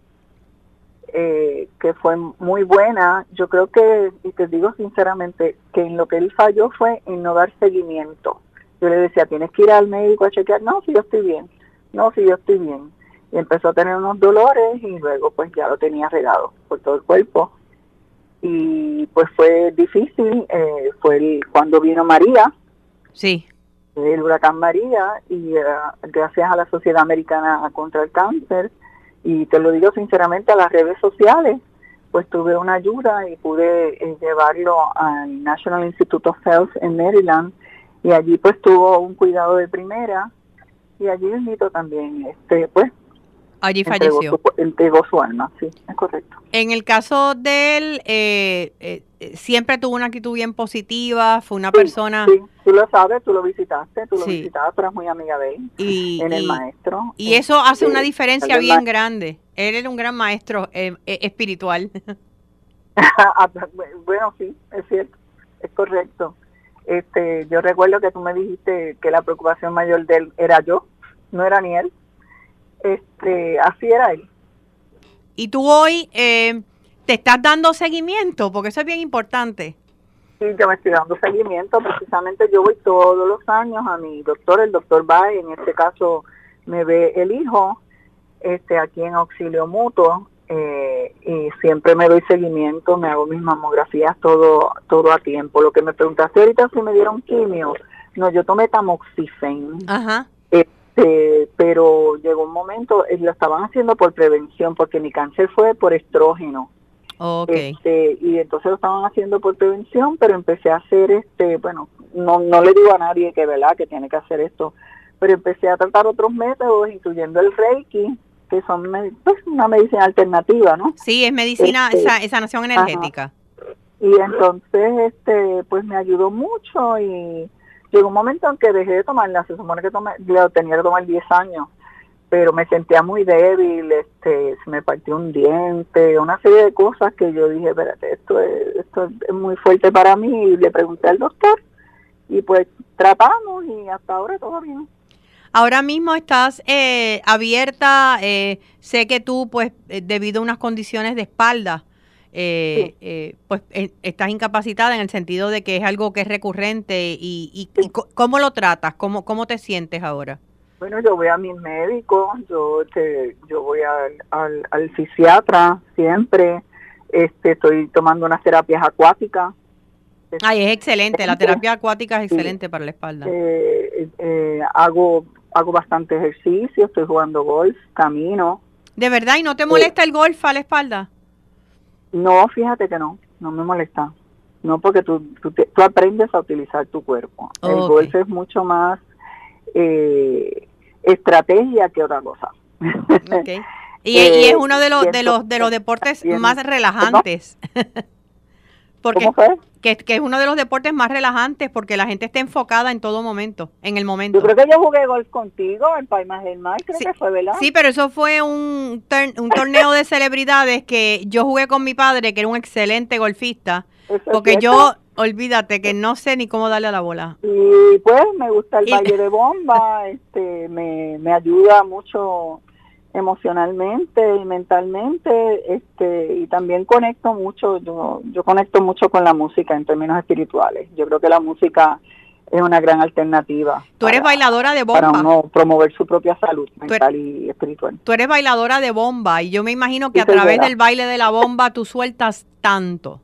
que fue muy buena. Yo creo que, y te digo sinceramente, que en lo que él falló fue en no dar seguimiento. Yo le decía, tienes que ir al médico a chequear. No, si yo estoy bien. No, si yo estoy bien. Y empezó a tener unos dolores y luego pues ya lo tenía regado por todo el cuerpo. Y pues fue difícil. Eh, fue cuando vino María. Sí. El huracán María y eh, gracias a la Sociedad Americana contra el Cáncer y te lo digo sinceramente a las redes sociales pues tuve una ayuda y pude eh, llevarlo al National Institute of Health en Maryland y allí pues tuvo un cuidado de primera y allí mismo también este pues allí falleció. entregó su alma sí es correcto. En el caso de él eh, eh, siempre tuvo una actitud bien positiva fue una persona sí tú lo sabes tú lo visitaste tú lo visitabas pero eres muy amiga de él y, en el maestro y eso hace una diferencia bien grande él era un gran maestro eh, espiritual ah, bueno sí es cierto es correcto este, yo recuerdo que tú me dijiste que la preocupación mayor de él era yo, no era ni él. Este, así era él. Y tú hoy eh, te estás dando seguimiento, porque eso es bien importante. Sí, yo me estoy dando seguimiento. Precisamente yo voy todos los años a mi doctor, el doctor Bay, en este caso me ve el hijo, este, aquí en auxilio mutuo, eh, y siempre me doy seguimiento, me hago mis mamografías todo todo a tiempo. Lo que me preguntaste ahorita si me dieron quimio, no, yo tomé tamoxifen. Ajá. Este, pero llegó un momento, eh, lo estaban haciendo por prevención, porque mi cáncer fue por estrógeno. Okay. Este, y entonces lo estaban haciendo por prevención, pero empecé a hacer este, bueno, no, no le digo a nadie que verdad que tiene que hacer esto, pero empecé a tratar otros métodos, incluyendo el Reiki, que son pues, una medicina alternativa, ¿no? Sí, es medicina, este, esa, sanación energética. Y entonces, este, pues me ayudó mucho y llegó un momento en que dejé de tomarla, se supone que tomé, lo tenía que tomar 10 años, pero me sentía muy débil, este, se me partió un diente, una serie de cosas que yo dije, espérate, esto es, esto es muy fuerte para mí y le pregunté al doctor y pues tratamos y hasta ahora todo bien. Ahora mismo estás eh, abierta, eh, sé que tú, pues, eh, debido a unas condiciones de espalda, pues estás incapacitada en el sentido de que es algo que es recurrente y, ¿cómo lo tratas? ¿Cómo, ¿Cómo te sientes ahora? Bueno, yo voy a mi médico, yo te, yo voy al, al, fisiatra siempre, este, estoy tomando unas terapias acuáticas. Ay, es excelente, la terapia acuática es excelente para la espalda. hago hago bastante ejercicio, estoy jugando golf, camino. ¿De verdad? ¿Y no te molesta el golf a la espalda? No, fíjate que no, no me molesta. No, porque tú, tú, aprendes a utilizar tu cuerpo. El golf es mucho más eh, estrategia que otra cosa. Okay. Y, y, es uno de los de los de los deportes más relajantes. porque Que, que, es uno de los deportes más relajantes porque la gente está enfocada en todo momento, en el momento. Yo creo que yo jugué golf contigo en Palmas del Mar, creo que fue, ¿verdad? Sí, pero eso fue un, un torneo de celebridades que yo jugué con mi padre, que era un excelente golfista, porque yo, olvídate, que no sé ni cómo darle a la bola. Y pues me gusta el baile de bomba, este, me, me ayuda mucho emocionalmente y mentalmente este y también conecto mucho yo yo conecto mucho con la música en términos espirituales. Yo creo que la música es una gran alternativa tú eres bailadora de bomba. para uno promover su propia salud mental y espiritual. tú eres bailadora de bomba y yo me imagino que a través del baile de la bomba tú sueltas tanto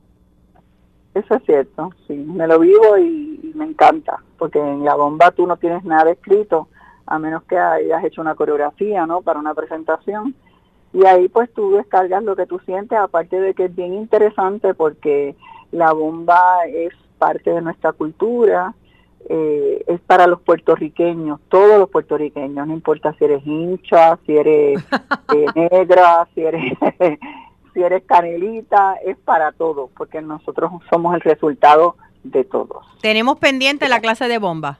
eso es cierto sí me lo vivo y me encanta porque en la bomba tú no tienes nada escrito a menos que hayas hecho una coreografía, ¿no? Para una presentación. Y ahí pues tú descargas lo que tú sientes, aparte de que es bien interesante porque la bomba es parte de nuestra cultura, eh, es para los puertorriqueños, todos los puertorriqueños, no importa si eres hincha, si eres eh, negra, si eres, si eres canelita, es para todo, porque nosotros somos el resultado de todos. Tenemos pendiente la clase de bomba.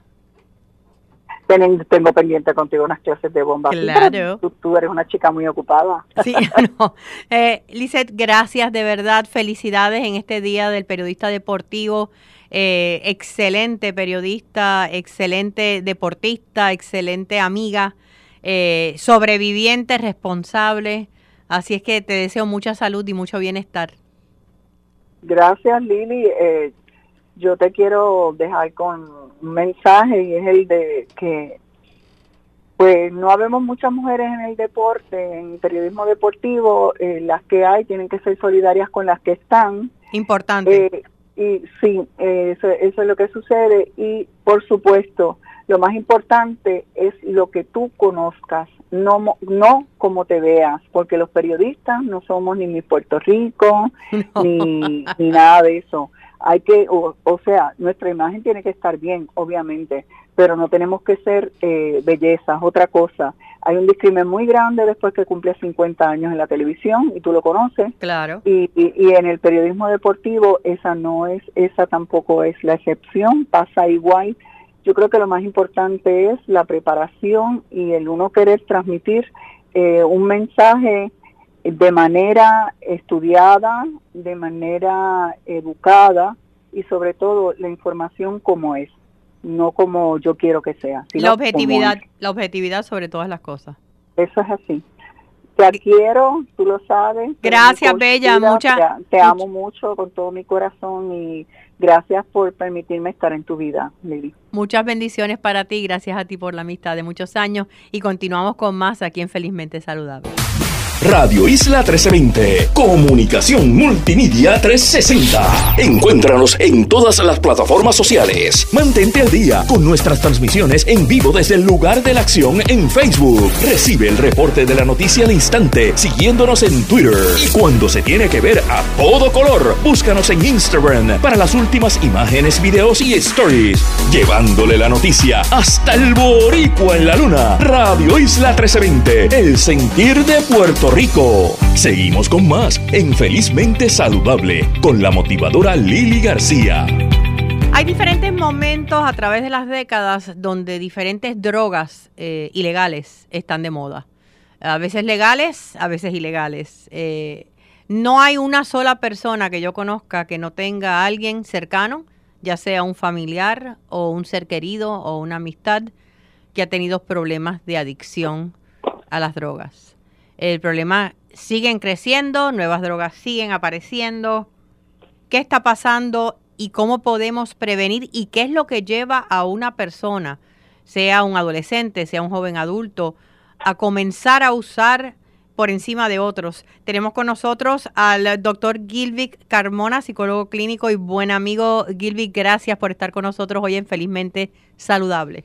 tengo pendiente contigo unas clases de bomba. Claro. Tú, eres una chica muy ocupada. Sí, no. Eh, Lizeth, gracias de verdad. Felicidades en este día del periodista deportivo. Eh, excelente periodista, excelente deportista, excelente amiga, eh, sobreviviente, responsable. Así es que te deseo mucha salud y mucho bienestar. Gracias, Lili. Eh, yo te quiero dejar con un mensaje y es el de que pues no habemos muchas mujeres en el deporte, en el periodismo deportivo, las que hay tienen que ser solidarias con las que están. Importante. Y sí, eso, eso es lo que sucede. Y por supuesto, lo más importante es lo que tú conozcas, no, no como te veas, porque los periodistas no somos ni mi Puerto Rico, ni, ni nada de eso. Hay que, o, sea, nuestra imagen tiene que estar bien, obviamente, pero no tenemos que ser eh, bellezas. Otra cosa, hay un discrimen muy grande después que cumple 50 años en la televisión y tú lo conoces. Claro. Y, y, en el periodismo deportivo esa no es, esa tampoco es la excepción, pasa igual. Yo creo que lo más importante es la preparación y el uno querer transmitir eh, un mensaje de manera estudiada, de manera educada y sobre todo la información como es no como yo quiero que sea. la objetividad, la objetividad sobre todas las cosas. Eso es así. Te quiero, tú lo sabes. Gracias, Bella. Muchas. Te, amo mucho con todo mi corazón y gracias por permitirme estar en tu vida, Lili. Muchas bendiciones para ti. Gracias a ti por la amistad de muchos años y continuamos con más aquí en Felizmente Saludable. Radio Isla 1320. Comunicación Multimedia 360. Encuéntranos en todas las plataformas sociales. Mantente al día con nuestras transmisiones en vivo desde el lugar de la acción en Facebook. Recibe el reporte de la noticia al instante siguiéndonos en Twitter. Y cuando se tiene que ver a todo color, búscanos en Instagram para las últimas imágenes, videos y stories. Llevándole la noticia hasta el boricua en la luna. Radio Isla 1320. El sentir de Puerto Rico. Seguimos con más en Felizmente Saludable con la motivadora Lili García. Hay diferentes momentos a través de las décadas donde diferentes drogas eh, ilegales están de moda. A veces legales, a veces ilegales. Eh, no hay una sola persona que yo conozca que no tenga a alguien cercano, ya sea un familiar o un ser querido o una amistad, que ha tenido problemas de adicción a las drogas. El problema siguen creciendo, nuevas drogas siguen apareciendo. ¿Qué está pasando y cómo podemos prevenir y qué es lo que lleva a una persona, sea un adolescente, sea un joven adulto, a comenzar a usar por encima de otros. Tenemos con nosotros al doctor Gilvic Carmona, psicólogo clínico y buen amigo. Gilvic, gracias por estar con nosotros hoy en Felizmente Saludable.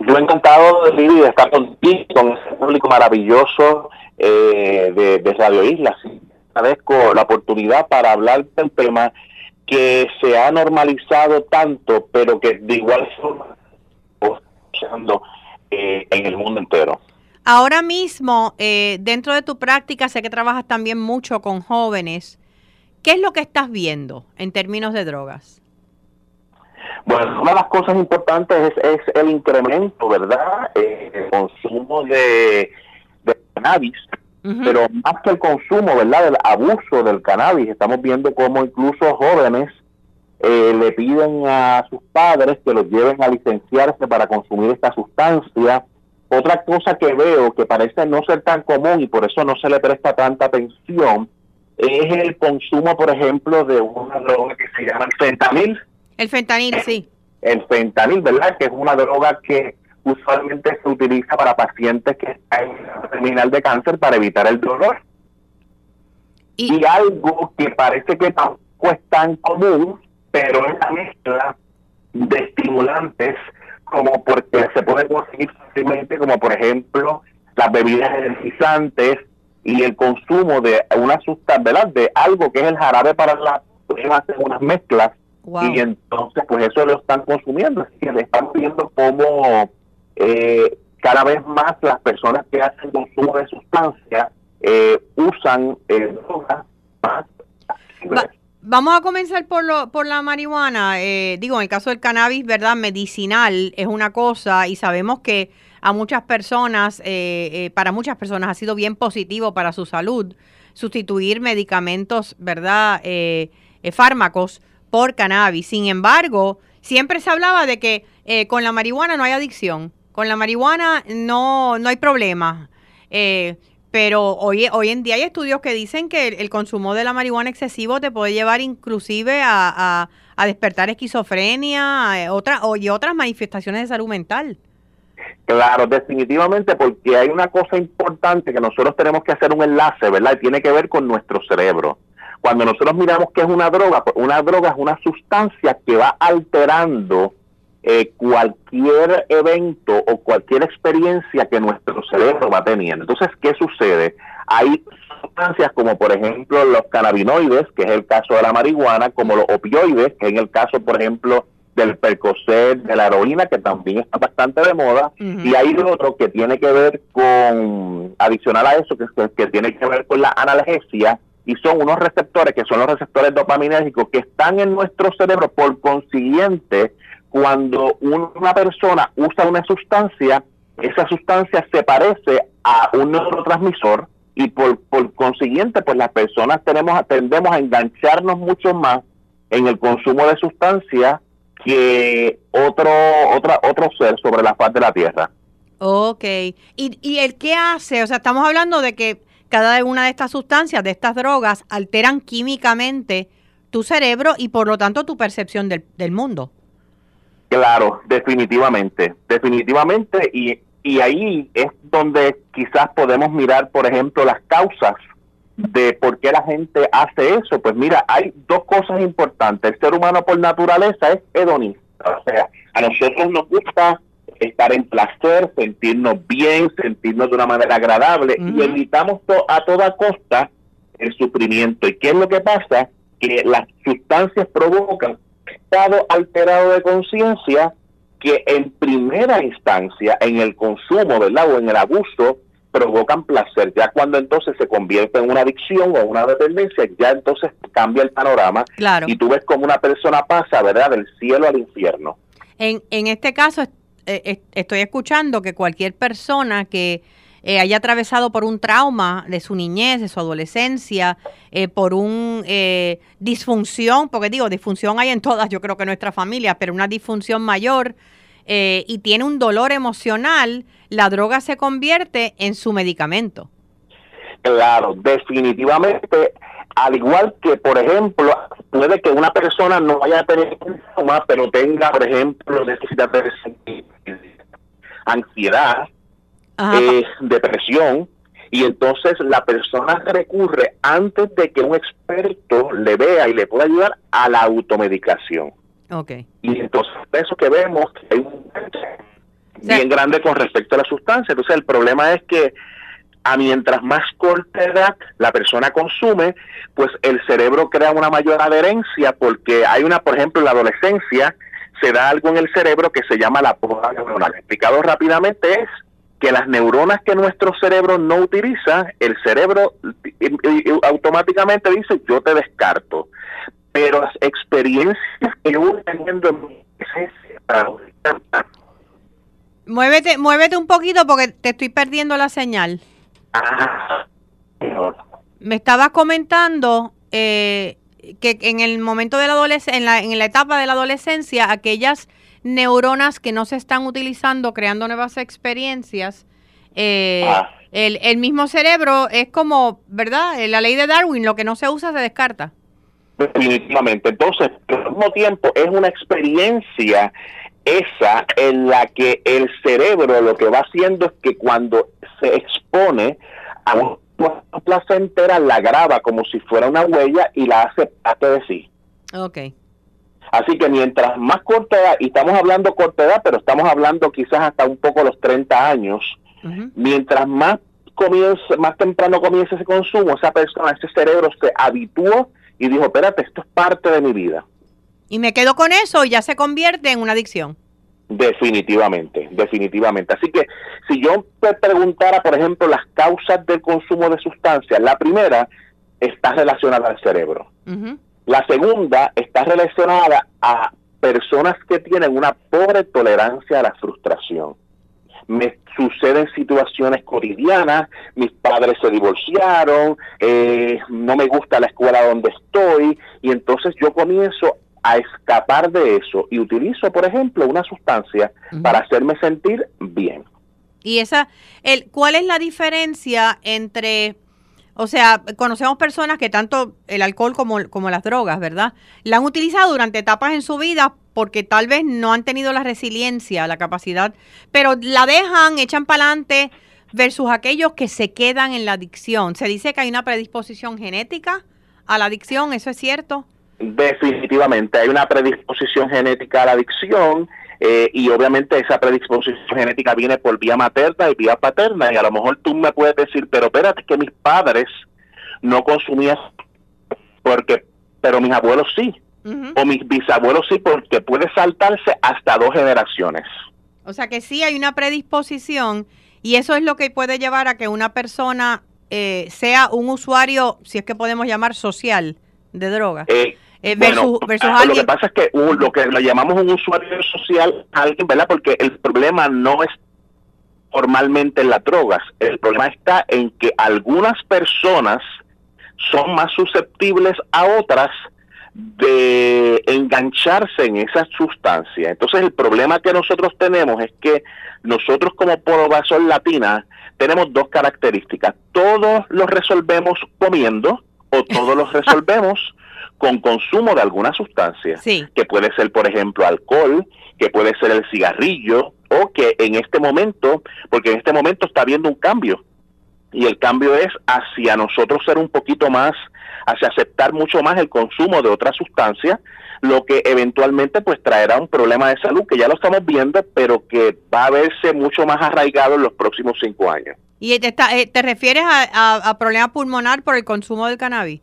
Yo encantado, de estar contigo, con ese público maravilloso eh, de, Radio Isla. Agradezco la oportunidad para hablar del tema que se ha normalizado tanto, pero que de igual forma eh, en el mundo entero. Ahora mismo, eh, dentro de tu práctica, sé que trabajas también mucho con jóvenes. ¿Qué es lo que estás viendo en términos de drogas? Bueno, una de las cosas importantes es, el incremento, ¿verdad? Eh, el consumo de, cannabis, pero más que el consumo, ¿verdad? Del abuso del cannabis, estamos viendo cómo incluso jóvenes eh, le piden a sus padres que los lleven a licenciarse para consumir esta sustancia. Otra cosa que veo que parece no ser tan común y por eso no se le presta tanta atención es el consumo, por ejemplo, de una droga que se llama fentanil el fentanil, sí. El fentanil, ¿verdad? Que es una droga que usualmente se utiliza para pacientes que están en terminal de cáncer para evitar el dolor. Y, algo que parece que tampoco es tan común, pero es la mezcla de estimulantes como porque se puede conseguir fácilmente, como por ejemplo las bebidas energizantes y el consumo de una sustancia, ¿verdad? De algo que es el jarabe para la hacer unas mezclas y entonces, pues eso lo están consumiendo. Así que estamos viendo cómo eh, cada vez más las personas que hacen consumo de sustancias eh, usan eh, drogas vamos a comenzar por, lo, por la marihuana. Eh, digo, en el caso del cannabis, ¿verdad? Medicinal es una cosa y sabemos que a muchas personas, eh, eh, para muchas personas ha sido bien positivo para su salud sustituir medicamentos, ¿verdad? fármacos por cannabis. Sin embargo, siempre se hablaba de que con la marihuana no hay adicción, con la marihuana no, no hay problema. Pero hoy, hoy en día hay estudios que dicen que el, consumo de la marihuana excesivo te puede llevar inclusive a, despertar esquizofrenia eh, y otras manifestaciones de salud mental. Claro, definitivamente, porque hay una cosa importante que nosotros tenemos que hacer un enlace, ¿verdad? Y tiene que ver con nuestro cerebro. Cuando nosotros miramos que es una droga, pues una droga es una sustancia que va alterando eh, cualquier evento o cualquier experiencia que nuestro cerebro va teniendo. Entonces, ¿qué sucede? Hay sustancias como por ejemplo los cannabinoides, que es el caso de la marihuana, como los opioides, que es el caso por ejemplo del percocet, de la heroína, que también está bastante de moda, y hay otro que tiene que ver con, adicional a eso, que, que tiene que ver con la analgesia, y son unos receptores que son los receptores dopaminérgicos que están en nuestro cerebro, por consiguiente, cuando una persona usa una sustancia, esa sustancia se parece a un neurotransmisor y por, por consiguiente, pues las personas tenemos, tendemos a engancharnos mucho más en el consumo de sustancias que otro, otra, otro ser sobre la faz de la Tierra. Ok. ¿Y, ¿Y el qué hace? O sea, estamos hablando de que cada una de estas sustancias, de estas drogas, alteran químicamente tu cerebro y por lo tanto tu percepción del, del mundo. Claro, definitivamente, definitivamente, y, y ahí es donde quizás podemos mirar, por ejemplo, las causas de por qué la gente hace eso. Pues mira, hay dos cosas importantes. El ser humano por naturaleza es hedonista, o sea, a nosotros nos gusta estar en placer, sentirnos bien, sentirnos de una manera agradable y evitamos a toda costa el sufrimiento. ¿Y qué es lo que pasa? Que las sustancias provocan estado alterado de conciencia que en primera instancia en el consumo, ¿verdad? O en el abuso provocan placer. Ya cuando entonces se convierte en una adicción o una dependencia, ya entonces cambia el panorama claro. y tú ves como una persona pasa, ¿verdad? Del cielo al infierno. En, en este caso eh, estoy escuchando que cualquier persona que eh, haya atravesado por un trauma de su niñez, de su adolescencia, eh, por un eh, disfunción, porque digo, disfunción hay en todas, yo creo que en nuestra familia, pero una disfunción mayor y tiene un dolor emocional, la droga se convierte en su medicamento. Claro, definitivamente, al igual que, por ejemplo, puede que una persona no vaya a tener trauma, pero tenga, por ejemplo, necesita de ansiedad, eh, depresión, y entonces la persona recurre antes de que un experto le vea y le pueda ayudar a la automedicación. Okay. Y entonces eso que vemos que hay un bien grande con respecto a la sustancia. Entonces el problema es que a mientras más corta edad la persona consume, pues el cerebro crea una mayor adherencia porque hay una, por ejemplo, en la adolescencia se da algo en el cerebro que se llama la poda neuronal. Explicado rápidamente es que las neuronas que nuestro cerebro no utiliza, el cerebro automáticamente dice yo te descarto. Pero las experiencias que yo voy teniendo en Muévete, muévete un poquito porque te estoy perdiendo la señal. Me estabas comentando eh, que en el momento de la adolescencia, en la, en la etapa de la adolescencia, aquellas neuronas que no se están utilizando, creando nuevas experiencias. Eh, ah. el, el, mismo cerebro es como, ¿verdad? La ley de Darwin, lo que no se usa se descarta. Definitivamente. Entonces, al mismo tiempo, es una experiencia esa en la que el cerebro lo que va haciendo es que cuando se expone a una placentera, la graba como si fuera una huella y la hace parte de sí. Ok. Así que mientras más corta edad, y estamos hablando corta edad, pero estamos hablando quizás hasta un poco los 30 años, mientras más comienza, más temprano comienza ese consumo, esa persona, ese cerebro se habituó y dijo, espérate, esto es parte de mi vida. Y me quedo con eso y ya se convierte en una adicción. Definitivamente, definitivamente. Así que si yo te preguntara, por ejemplo, las causas del consumo de sustancias, la primera está relacionada al cerebro. La segunda está relacionada a personas que tienen una pobre tolerancia a la frustración. Me suceden situaciones cotidianas, mis padres se divorciaron, eh, no me gusta la escuela donde estoy y entonces yo comienzo a escapar de eso y utilizo, por ejemplo, una sustancia para hacerme sentir bien. Y esa, el, ¿cuál es la diferencia entre o sea, conocemos personas que tanto el alcohol como, como las drogas, ¿verdad? La han utilizado durante etapas en su vida porque tal vez no han tenido la resiliencia, la capacidad, pero la dejan, echan para adelante versus aquellos que se quedan en la adicción. Se dice que hay una predisposición genética a la adicción, ¿eso es cierto? Definitivamente, hay una predisposición genética a la adicción eh, y obviamente esa predisposición genética viene por vía materna y vía paterna y a lo mejor tú me puedes decir, pero espérate que mis padres no consumían porque, pero mis abuelos sí, o mis bisabuelos sí, porque puede saltarse hasta dos generaciones. O sea que sí hay una predisposición y eso es lo que puede llevar a que una persona eh, sea un usuario, si es que podemos llamar social, de droga. Eh, eh, versus, ah, Lo que pasa es que lo que lo llamamos un usuario social, alguien, ¿verdad? Porque el problema no es formalmente en las drogas, el problema está en que algunas personas son más susceptibles a otras de engancharse en esa sustancia. Entonces el problema que nosotros tenemos es que nosotros como población latina tenemos dos características. Todos los resolvemos comiendo o todos los resolvemos con consumo de alguna sustancia, que puede ser, por ejemplo, alcohol, que puede ser el cigarrillo, o que en este momento, porque en este momento está habiendo un cambio, y el cambio es hacia nosotros ser un poquito más, hacia aceptar mucho más el consumo de otras sustancias, lo que eventualmente pues traerá un problema de salud que ya lo estamos viendo, pero que va a verse mucho más arraigado en los próximos cinco años. ¿Y te, eh, te refieres a, a, problema pulmonar por el consumo del cannabis?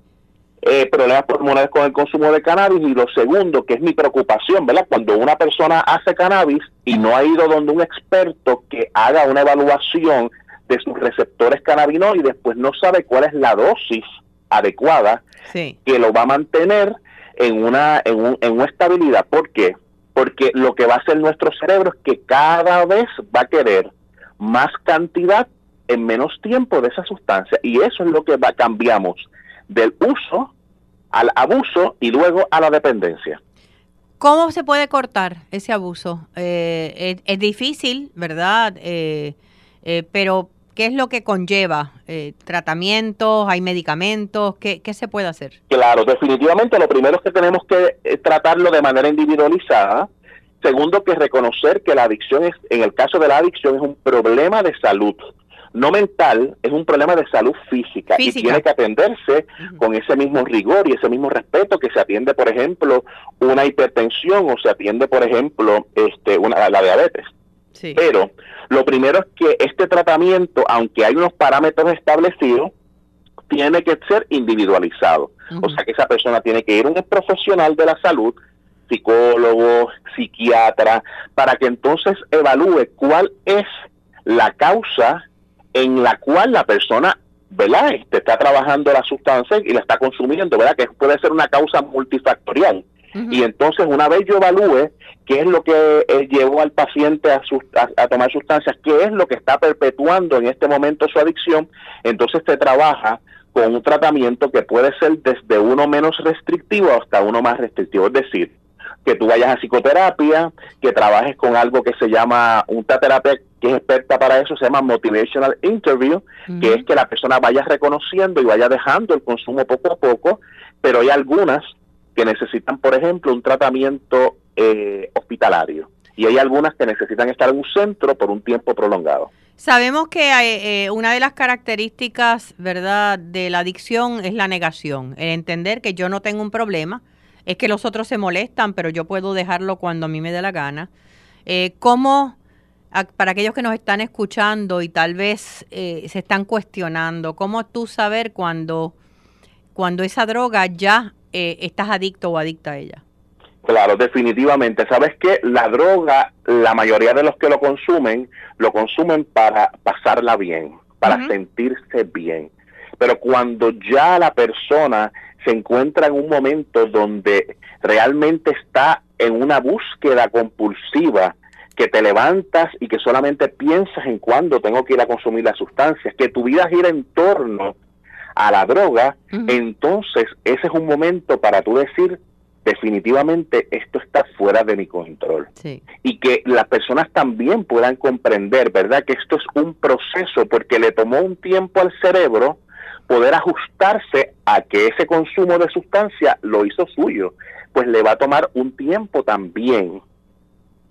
Eh, problemas pulmonares con el consumo de cannabis y lo segundo, que es mi preocupación, ¿verdad? Cuando una persona hace cannabis y no ha ido donde un experto que haga una evaluación de sus receptores cannabinoides, pues no sabe cuál es la dosis adecuada que lo va a mantener en una, en, en una estabilidad. ¿Por qué? Porque lo que va a hacer nuestro cerebro es que cada vez va a querer más cantidad en menos tiempo de esa sustancia y eso es lo que va cambiamos del uso al abuso y luego a la dependencia. ¿Cómo se puede cortar ese abuso? Eh, es, difícil, ¿verdad? Eh, eh, pero, ¿qué es lo que conlleva? ¿Tratamientos? ¿Hay medicamentos? ¿Qué, ¿Qué, se puede hacer? Claro, definitivamente lo primero es que tenemos que tratarlo de manera individualizada. Segundo, que reconocer que la adicción es, en el caso de la adicción, es un problema de salud no mental, es un problema de salud física, y tiene que atenderse con ese mismo rigor y ese mismo respeto que se atiende, por ejemplo, una hipertensión o se atiende, por ejemplo, este, una, la diabetes. Pero lo primero es que este tratamiento, aunque hay unos parámetros establecidos, tiene que ser individualizado. O sea que esa persona tiene que ir a un profesional de la salud, psicólogo, psiquiatra, para que entonces evalúe cuál es la causa en la cual la persona, ¿verdad? Este, está trabajando la sustancia y la está consumiendo, ¿verdad? Que puede ser una causa multifactorial. Y entonces, una vez yo evalúe qué es lo que eh, llevó al paciente a, a, tomar sustancias, qué es lo que está perpetuando en este momento su adicción, entonces se trabaja con un tratamiento que puede ser desde uno menos restrictivo hasta uno más restrictivo. Es decir, que tú vayas a psicoterapia, que trabajes con algo que se llama una terapia que es experta para eso, se llama Motivational Interview, que es que la persona vaya reconociendo y vaya dejando el consumo poco a poco, pero hay algunas que necesitan, por ejemplo, un tratamiento eh, hospitalario y hay algunas que necesitan estar en un centro por un tiempo prolongado. Sabemos que eh, una de las características, ¿verdad?, de la adicción es la negación, el entender que yo no tengo un problema, es que los otros se molestan, pero yo puedo dejarlo cuando a mí me dé la gana. Eh, ¿Cómo, para aquellos que nos están escuchando y tal vez eh, se están cuestionando, cómo tú saber cuando, cuando esa droga ya eh, estás adicto o adicta a ella? Claro, definitivamente. Sabes que la droga, la mayoría de los que lo consumen, lo consumen para pasarla bien, para sentirse bien. Pero cuando ya la persona se encuentra en un momento donde realmente está en una búsqueda compulsiva, que te levantas y que solamente piensas en cuándo tengo que ir a consumir las sustancias, que tu vida gira en torno a la droga, entonces ese es un momento para tú decir, definitivamente esto está fuera de mi control. Y que las personas también puedan comprender, ¿verdad? Que esto es un proceso porque le tomó un tiempo al cerebro poder ajustarse a que ese consumo de sustancia lo hizo suyo. Pues le va a tomar un tiempo también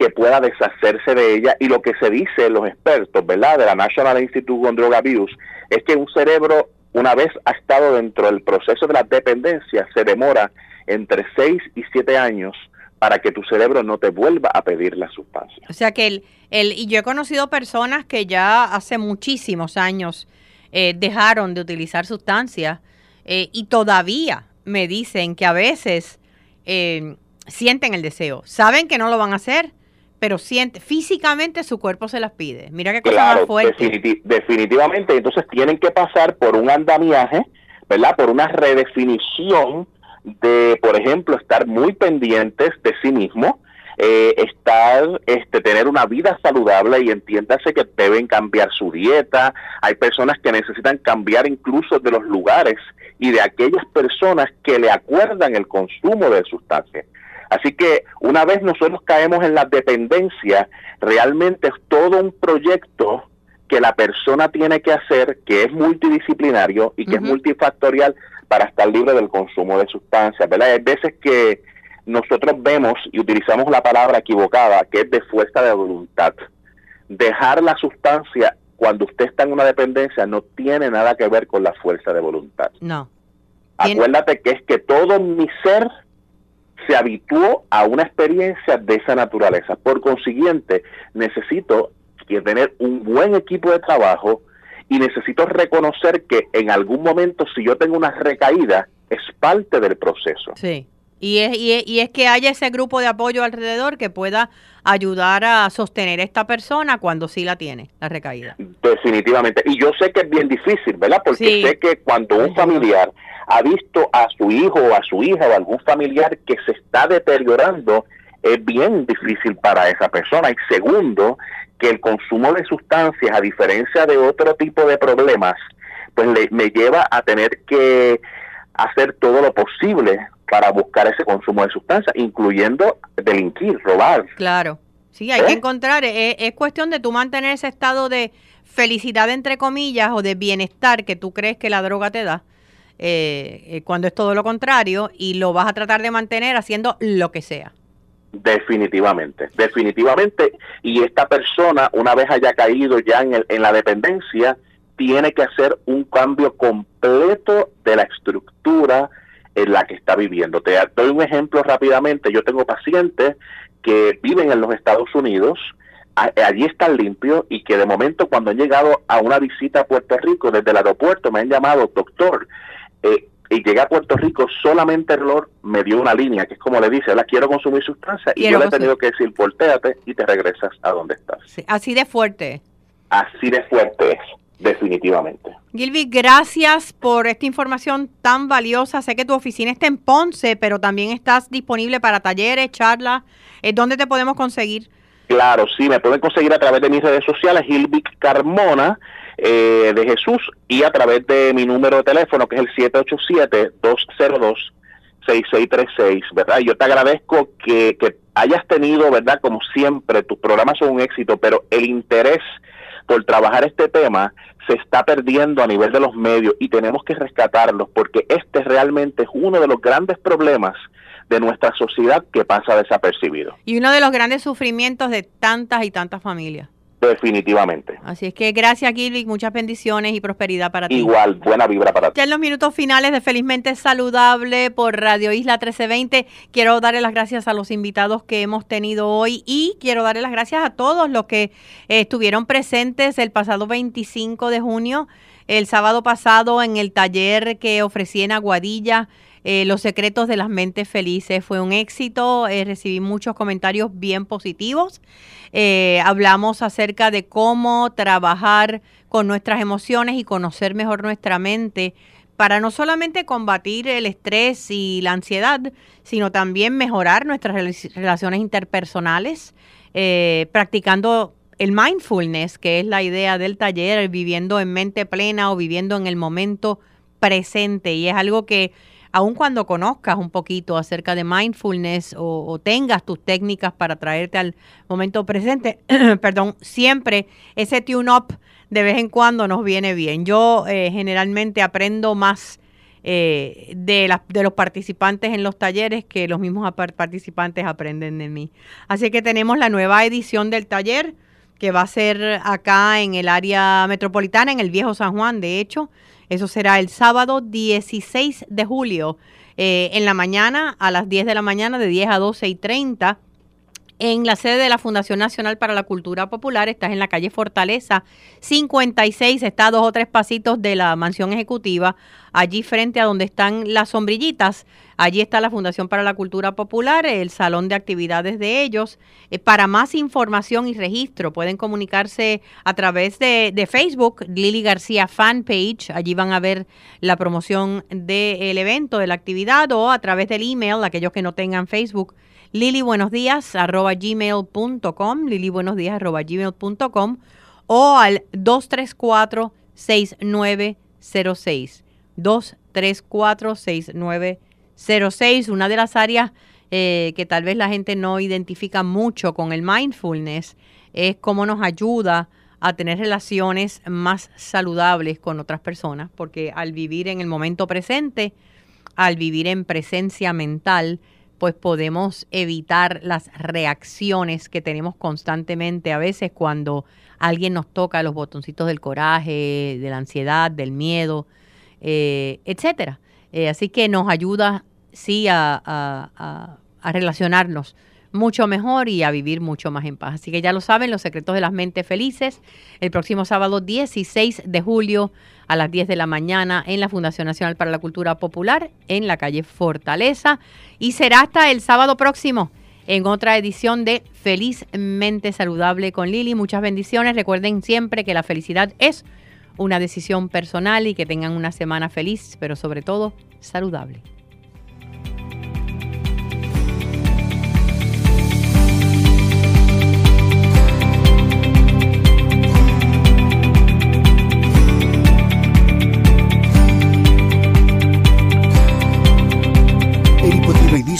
que pueda deshacerse de ella y lo que se dice los expertos, ¿verdad? De la National Institute on Drug Abuse es que un cerebro una vez ha estado dentro del proceso de la dependencia se demora entre 6 y 7 años para que tu cerebro no te vuelva a pedir la sustancia. O sea que el, el y yo he conocido personas que ya hace muchísimos años eh, dejaron de utilizar sustancias eh, y todavía me dicen que a veces eh, sienten el deseo, saben que no lo van a hacer, pero siente físicamente su cuerpo se las pide. Mira qué cosa más fuerte. definitivamente, entonces tienen que pasar por un andamiaje, ¿verdad? Por una redefinición de, por ejemplo, estar muy pendientes de sí mismo, eh, estar, este, tener una vida saludable y entiéndase que deben cambiar su dieta. Hay personas que necesitan cambiar incluso de los lugares y de aquellas personas que le acuerdan el consumo de sustancias. Así que una vez nosotros caemos en la dependencia, realmente es todo un proyecto que la persona tiene que hacer, que es multidisciplinario y que es multifactorial para estar libre del consumo de sustancias, ¿verdad? Hay veces que nosotros vemos y utilizamos la palabra equivocada, que es de fuerza de voluntad. Dejar la sustancia cuando usted está en una dependencia no tiene nada que ver con la fuerza de voluntad. No. Acuérdate que es que todo mi ser se habituó a una experiencia de esa naturaleza. Por consiguiente, necesito tener un buen equipo de trabajo, y necesito reconocer que en algún momento si yo tengo una recaída es parte del proceso. Sí. Y es, y, es, que haya ese grupo de apoyo alrededor que pueda ayudar a sostener a esta persona cuando sí la tiene, la recaída. Definitivamente. Y yo sé que es bien difícil, ¿verdad? Porque sé que cuando un familiar ha visto a su hijo o a su hija o algún familiar que se está deteriorando, es bien difícil para esa persona. Y segundo, que el consumo de sustancias, a diferencia de otro tipo de problemas, pues le, me lleva a tener que hacer todo lo posible para buscar ese consumo de sustancias, incluyendo delinquir, robar. Claro, sí, hay que ¿Eh? encontrar, es, es, cuestión de tú mantener ese estado de felicidad, entre comillas, o de bienestar que tú crees que la droga te da, eh, eh cuando es todo lo contrario, y lo vas a tratar de mantener haciendo lo que sea. Definitivamente, definitivamente. Y esta persona, una vez haya caído ya en, el, en la dependencia, tiene que hacer un cambio completo de la estructura en la que está viviendo. Te doy un ejemplo rápidamente. Yo tengo pacientes que viven en los Estados Unidos, allí están limpios y que de momento cuando han llegado a una visita a Puerto Rico desde el aeropuerto me han llamado, doctor, eh, y llegué a Puerto Rico, solamente el olor me dio una línea, que es como le dice, la quiero consumir sustancia, y yo le he tenido que decir, volteate y te regresas a donde estás. así de fuerte. Así de fuerte es, definitivamente. Gilby, gracias por esta información tan valiosa. Sé que tu oficina está en Ponce, pero también estás disponible para talleres, charlas. ¿Dónde te podemos conseguir? Claro, sí, me pueden conseguir a través de mis redes sociales, Gilvic Carmona, eh, de Jesús y a través de mi número de teléfono que es el 787-202-6636, ¿verdad? Yo te agradezco que, que hayas tenido, ¿verdad? Como siempre, tus programas son un éxito, pero el interés por trabajar este tema se está perdiendo a nivel de los medios y tenemos que rescatarlos porque este realmente es uno de los grandes problemas de nuestra sociedad que pasa desapercibido. Y uno de los grandes sufrimientos de tantas y tantas familias. Definitivamente. Así es que gracias, Gilby, muchas bendiciones y prosperidad para ti. Igual, buena vibra para ti. Ya en los minutos finales de Felizmente Saludable por Radio Isla 1320, quiero darle las gracias a los invitados que hemos tenido hoy y quiero darle las gracias a todos los que eh, estuvieron presentes el pasado 25 de junio, el sábado pasado en el taller que ofrecí en Aguadilla eh, Los secretos de las mentes felices. Fue un éxito, eh, recibí muchos comentarios bien positivos. Eh, hablamos acerca de cómo trabajar con nuestras emociones y conocer mejor nuestra mente para no solamente combatir el estrés y la ansiedad, sino también mejorar nuestras relaciones interpersonales, practicando el mindfulness, que es la idea del taller, viviendo en mente plena o viviendo en el momento presente. Y es algo que aun cuando conozcas un poquito acerca de mindfulness o, tengas tus técnicas para traerte al momento presente, perdón, siempre ese tune-up de vez en cuando nos viene bien. Yo eh, generalmente aprendo más eh, de, de los participantes en los talleres que los mismos participantes aprenden de mí. Así que tenemos la nueva edición del taller que va a ser acá en el área metropolitana, en el Viejo San Juan, de hecho. Eso será el sábado 16 de julio, eh, en la mañana, a las 10 de la mañana, de 10 a 12 y 30 en la sede de la Fundación Nacional para la Cultura Popular. Estás en la calle Fortaleza 56, está a dos o tres pasitos de la mansión ejecutiva, allí frente a donde están las sombrillitas. Allí está la Fundación para la Cultura Popular, el salón de actividades de ellos. Eh, para más información y registro pueden comunicarse a través de, Facebook, Lili García Fanpage. Allí van a ver la promoción del evento, de la actividad, o a través del email, aquellos que no tengan Facebook Lili buenos días arroba gmail.com, Lili buenos días arroba gmail.com o al 234-6906. 234-6906. Una de las áreas eh, que tal vez la gente no identifica mucho con el mindfulness es cómo nos ayuda a tener relaciones más saludables con otras personas, porque al vivir en el momento presente, al vivir en presencia mental, pues podemos evitar las reacciones que tenemos constantemente a veces cuando alguien nos toca los botoncitos del coraje, de la ansiedad, del miedo, eh, etcétera. Eh, así que nos ayuda, sí, a, a relacionarnos mucho mejor y a vivir mucho más en paz. Así que ya lo saben, los secretos de las mentes felices, el próximo sábado 16 de julio a las 10 de la mañana en la Fundación Nacional para la Cultura Popular en la calle Fortaleza y será hasta el sábado próximo en otra edición de Felizmente Saludable con Lili. Muchas bendiciones. Recuerden siempre que la felicidad es una decisión personal y que tengan una semana feliz, pero sobre todo saludable.